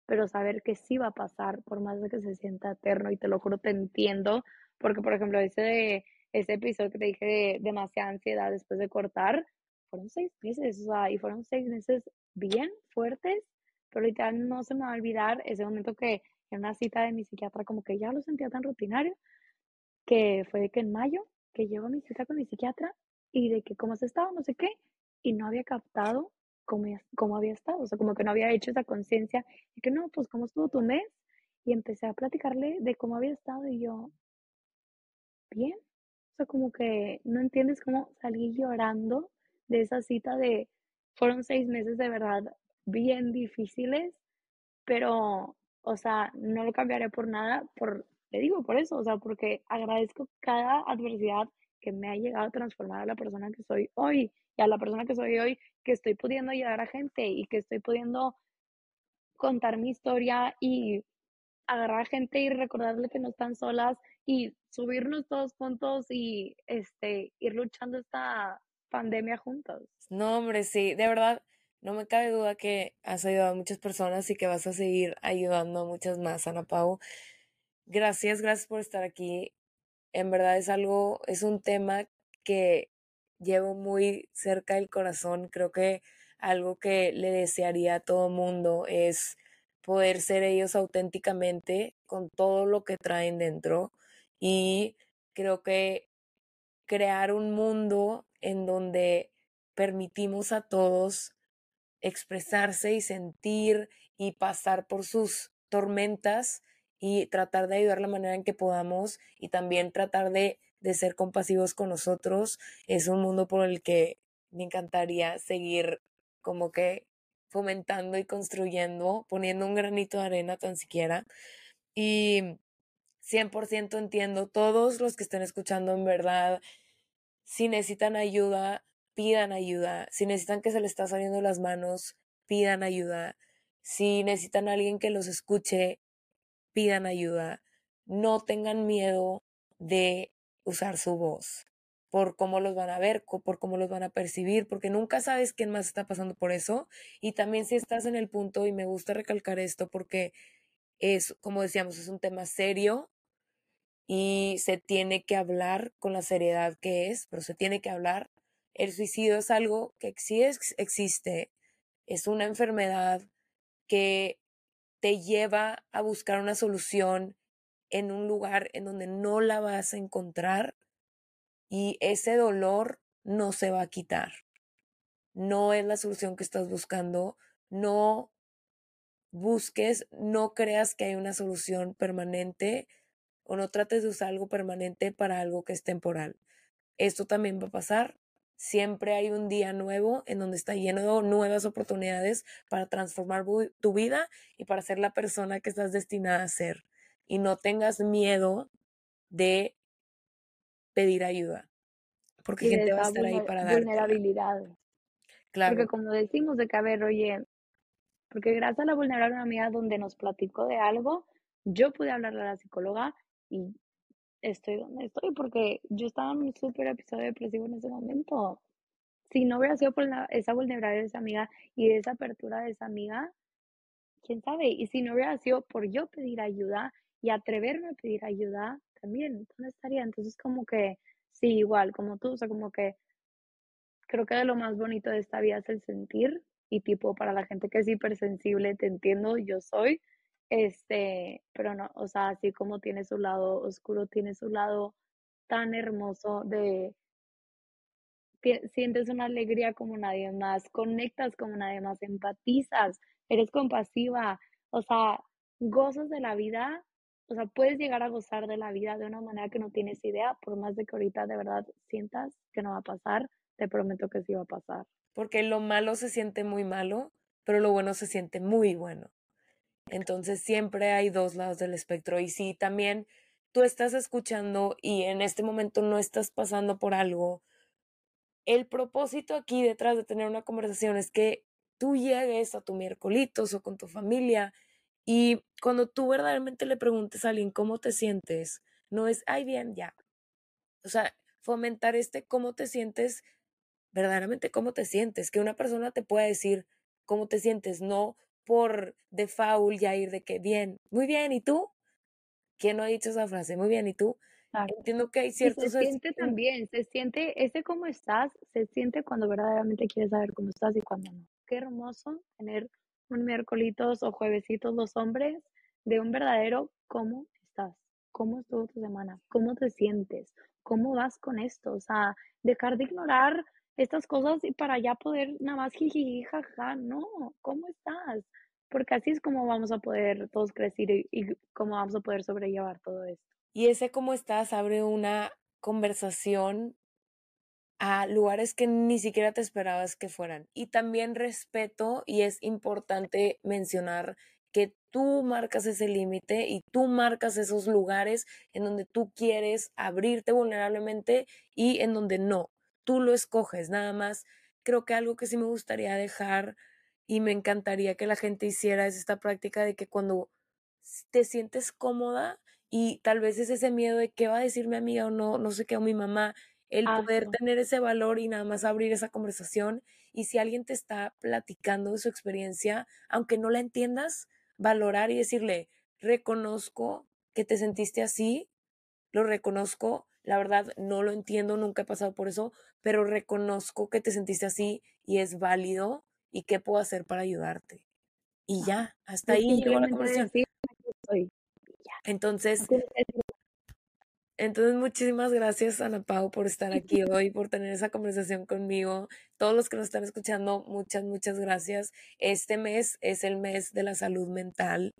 Pero saber que sí va a pasar, por más de que se sienta eterno, y te lo juro, te entiendo, porque por ejemplo, ese, ese episodio que te dije de demasiada ansiedad después de cortar, fueron seis meses, o sea, y fueron seis meses bien fuertes, pero literal no se me va a olvidar ese momento que en una cita de mi psiquiatra como que ya lo sentía tan rutinario, que fue de que en mayo, que llego a mi cita con mi psiquiatra y de que cómo se estaba, no sé qué, y no había captado cómo, cómo había estado, o sea, como que no había hecho esa conciencia, y que no, pues cómo estuvo tu mes, y empecé a platicarle de cómo había estado y yo, bien, o sea, como que no entiendes cómo salí llorando de esa cita de, fueron seis meses de verdad bien difíciles, pero, o sea, no lo cambiaré por nada, por, le digo por eso, o sea, porque agradezco cada adversidad que me ha llegado a transformar a la persona que soy hoy y a la persona que soy hoy, que estoy pudiendo ayudar a gente y que estoy pudiendo contar mi historia y agarrar a gente y recordarle que no están solas y subirnos todos juntos y este ir luchando esta pandemia juntos. No, hombre, sí, de verdad, no me cabe duda que has ayudado a muchas personas y que vas a seguir ayudando a muchas más, Ana Pau. Gracias, gracias por estar aquí. En verdad es algo, es un tema que llevo muy cerca del corazón. Creo que algo que le desearía a todo mundo es poder ser ellos auténticamente con todo lo que traen dentro y creo que crear un mundo en donde permitimos a todos expresarse y sentir y pasar por sus tormentas y tratar de ayudar la manera en que podamos y también tratar de, de ser compasivos con nosotros. Es un mundo por el que me encantaría seguir como que fomentando y construyendo, poniendo un granito de arena tan siquiera. Y 100% entiendo, todos los que estén escuchando en verdad, si necesitan ayuda, pidan ayuda. Si necesitan que se les está saliendo las manos, pidan ayuda. Si necesitan a alguien que los escuche, pidan ayuda. No tengan miedo de usar su voz por cómo los van a ver, por cómo los van a percibir, porque nunca sabes quién más está pasando por eso. Y también si estás en el punto, y me gusta recalcar esto porque es, como decíamos, es un tema serio y se tiene que hablar con la seriedad que es, pero se tiene que hablar. El suicidio es algo que sí existe, es una enfermedad que te lleva a buscar una solución en un lugar en donde no la vas a encontrar y ese dolor no se va a quitar. No es la solución que estás buscando, no busques, no creas que hay una solución permanente o no trates de usar algo permanente para algo que es temporal. Esto también va a pasar. Siempre hay un día nuevo en donde está lleno de nuevas oportunidades para transformar tu vida y para ser la persona que estás destinada a ser. Y no tengas miedo de pedir ayuda, porque gente va a estar ahí para dar. Vulnerabilidad. Claro. Porque como decimos de ver, oye, porque gracias a la vulnerabilidad amiga donde nos platicó de algo, yo pude hablarle a la psicóloga y estoy donde estoy porque yo estaba en un súper episodio depresivo en ese momento. Si no hubiera sido por esa vulnerabilidad de esa amiga y esa apertura de esa amiga, quién sabe. Y si no hubiera sido por yo pedir ayuda y atreverme a pedir ayuda, también, ¿dónde estaría? Entonces, como que, sí, igual, como tú, o sea, como que creo que de lo más bonito de esta vida es el sentir y tipo para la gente que es hipersensible, te entiendo, yo soy, este, pero no, o sea, así como tiene su lado oscuro, tiene su lado tan hermoso de sientes una alegría como nadie más, conectas como nadie más, empatizas, eres compasiva, o sea, gozas de la vida, o sea, puedes llegar a gozar de la vida de una manera que no tienes idea, por más de que ahorita de verdad sientas que no va a pasar, te prometo que sí va a pasar. Porque lo malo se siente muy malo, pero lo bueno se siente muy bueno. Entonces siempre hay dos lados del espectro. Y si también tú estás escuchando y en este momento no estás pasando por algo, el propósito aquí detrás de tener una conversación es que tú llegues a tu miércolitos o con tu familia y cuando tú verdaderamente le preguntes a alguien cómo te sientes, no es, ay, bien, ya. O sea, fomentar este cómo te sientes, verdaderamente cómo te sientes, que una persona te pueda decir cómo te sientes, no por default ya ir de que bien, muy bien, ¿y tú? ¿Quién no ha dicho esa frase? Muy bien, ¿y tú? Entiendo que hay ciertos... se siente también, se siente, ese cómo estás, se siente cuando verdaderamente quieres saber cómo estás y cuando no. Qué hermoso tener un miércolitos o juevesitos los hombres de un verdadero cómo estás, cómo estuvo tu semana, cómo te sientes, cómo vas con esto, o sea, dejar de ignorar estas cosas y para ya poder nada más jiji, jaja, no, ¿cómo estás? Porque así es como vamos a poder todos crecer y, y cómo vamos a poder sobrellevar todo esto. Y ese cómo estás abre una conversación a lugares que ni siquiera te esperabas que fueran. Y también respeto, y es importante mencionar que tú marcas ese límite y tú marcas esos lugares en donde tú quieres abrirte vulnerablemente y en donde no tú lo escoges, nada más. Creo que algo que sí me gustaría dejar y me encantaría que la gente hiciera es esta práctica de que cuando te sientes cómoda y tal vez es ese miedo de qué va a decir mi amiga o no, no sé qué, o mi mamá, el poder tener ese valor y nada más abrir esa conversación y si alguien te está platicando de su experiencia, aunque no la entiendas, valorar y decirle, reconozco que te sentiste así, lo reconozco, la verdad no lo entiendo, nunca he pasado por eso, pero reconozco que te sentiste así y es válido y qué puedo hacer para ayudarte. Y ya, hasta ahí llegó la conversación. Entonces, entonces, muchísimas gracias, Ana Pau, por estar [laughs] aquí hoy, por tener esa conversación conmigo. Todos los que nos están escuchando, muchas, muchas gracias. Este mes es el mes de la salud mental.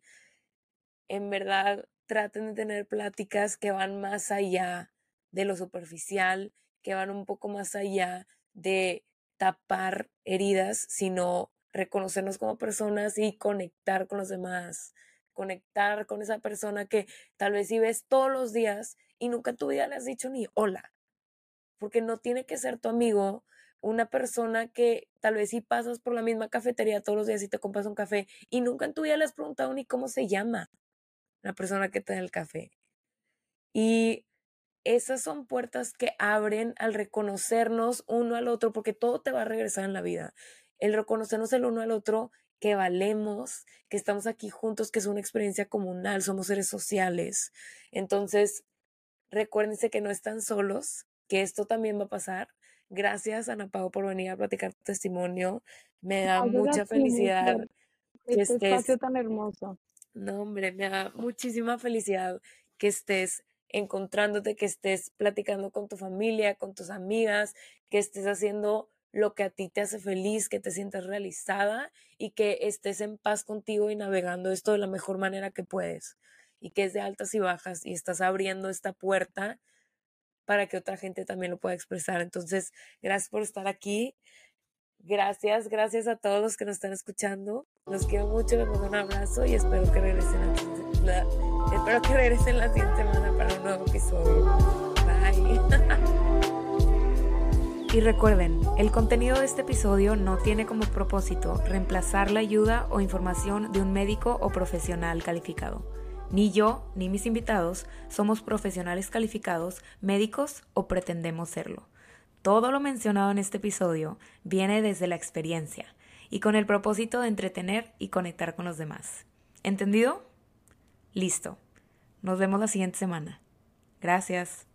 en verdad traten de tener pláticas que van más allá de lo superficial, que van un poco más allá de tapar heridas, sino reconocernos como personas y conectar con los demás, conectar con esa persona que tal vez si ves todos los días y nunca en tu vida le has dicho ni hola, porque no tiene que ser tu amigo, una persona que tal vez si pasas por la misma cafetería todos los días y te compras un café y nunca en tu vida le has preguntado ni cómo se llama la persona que te da el café. Y esas son puertas que abren al reconocernos uno al otro, porque todo te va a regresar en la vida. El reconocernos el uno al otro, que valemos, que estamos aquí juntos, que es una experiencia comunal, somos seres sociales. Entonces, recuérdense que no están solos, que esto también va a pasar. Gracias, Ana Pau, por venir a platicar tu testimonio. Me da mucha felicidad que este estés... espacio tan hermoso. No, hombre, me da muchísima felicidad que estés encontrándote, que estés platicando con tu familia, con tus amigas, que estés haciendo lo que a ti te hace feliz, que te sientas realizada y que estés en paz contigo y navegando esto de la mejor manera que puedes y que es de altas y bajas y estás abriendo esta puerta para que otra gente también lo pueda expresar. Entonces, gracias por estar aquí. Gracias, gracias a todos los que nos están escuchando. Los quiero mucho, les mando un abrazo y espero que regresen la, espero que regresen la siguiente semana para un nuevo episodio. Bye. Y recuerden, el contenido de este episodio no tiene como propósito reemplazar la ayuda o información de un médico o profesional calificado. Ni yo ni mis invitados somos profesionales calificados, médicos o pretendemos serlo. Todo lo mencionado en este episodio viene desde la experiencia y con el propósito de entretener y conectar con los demás. ¿Entendido? Listo. Nos vemos la siguiente semana. Gracias.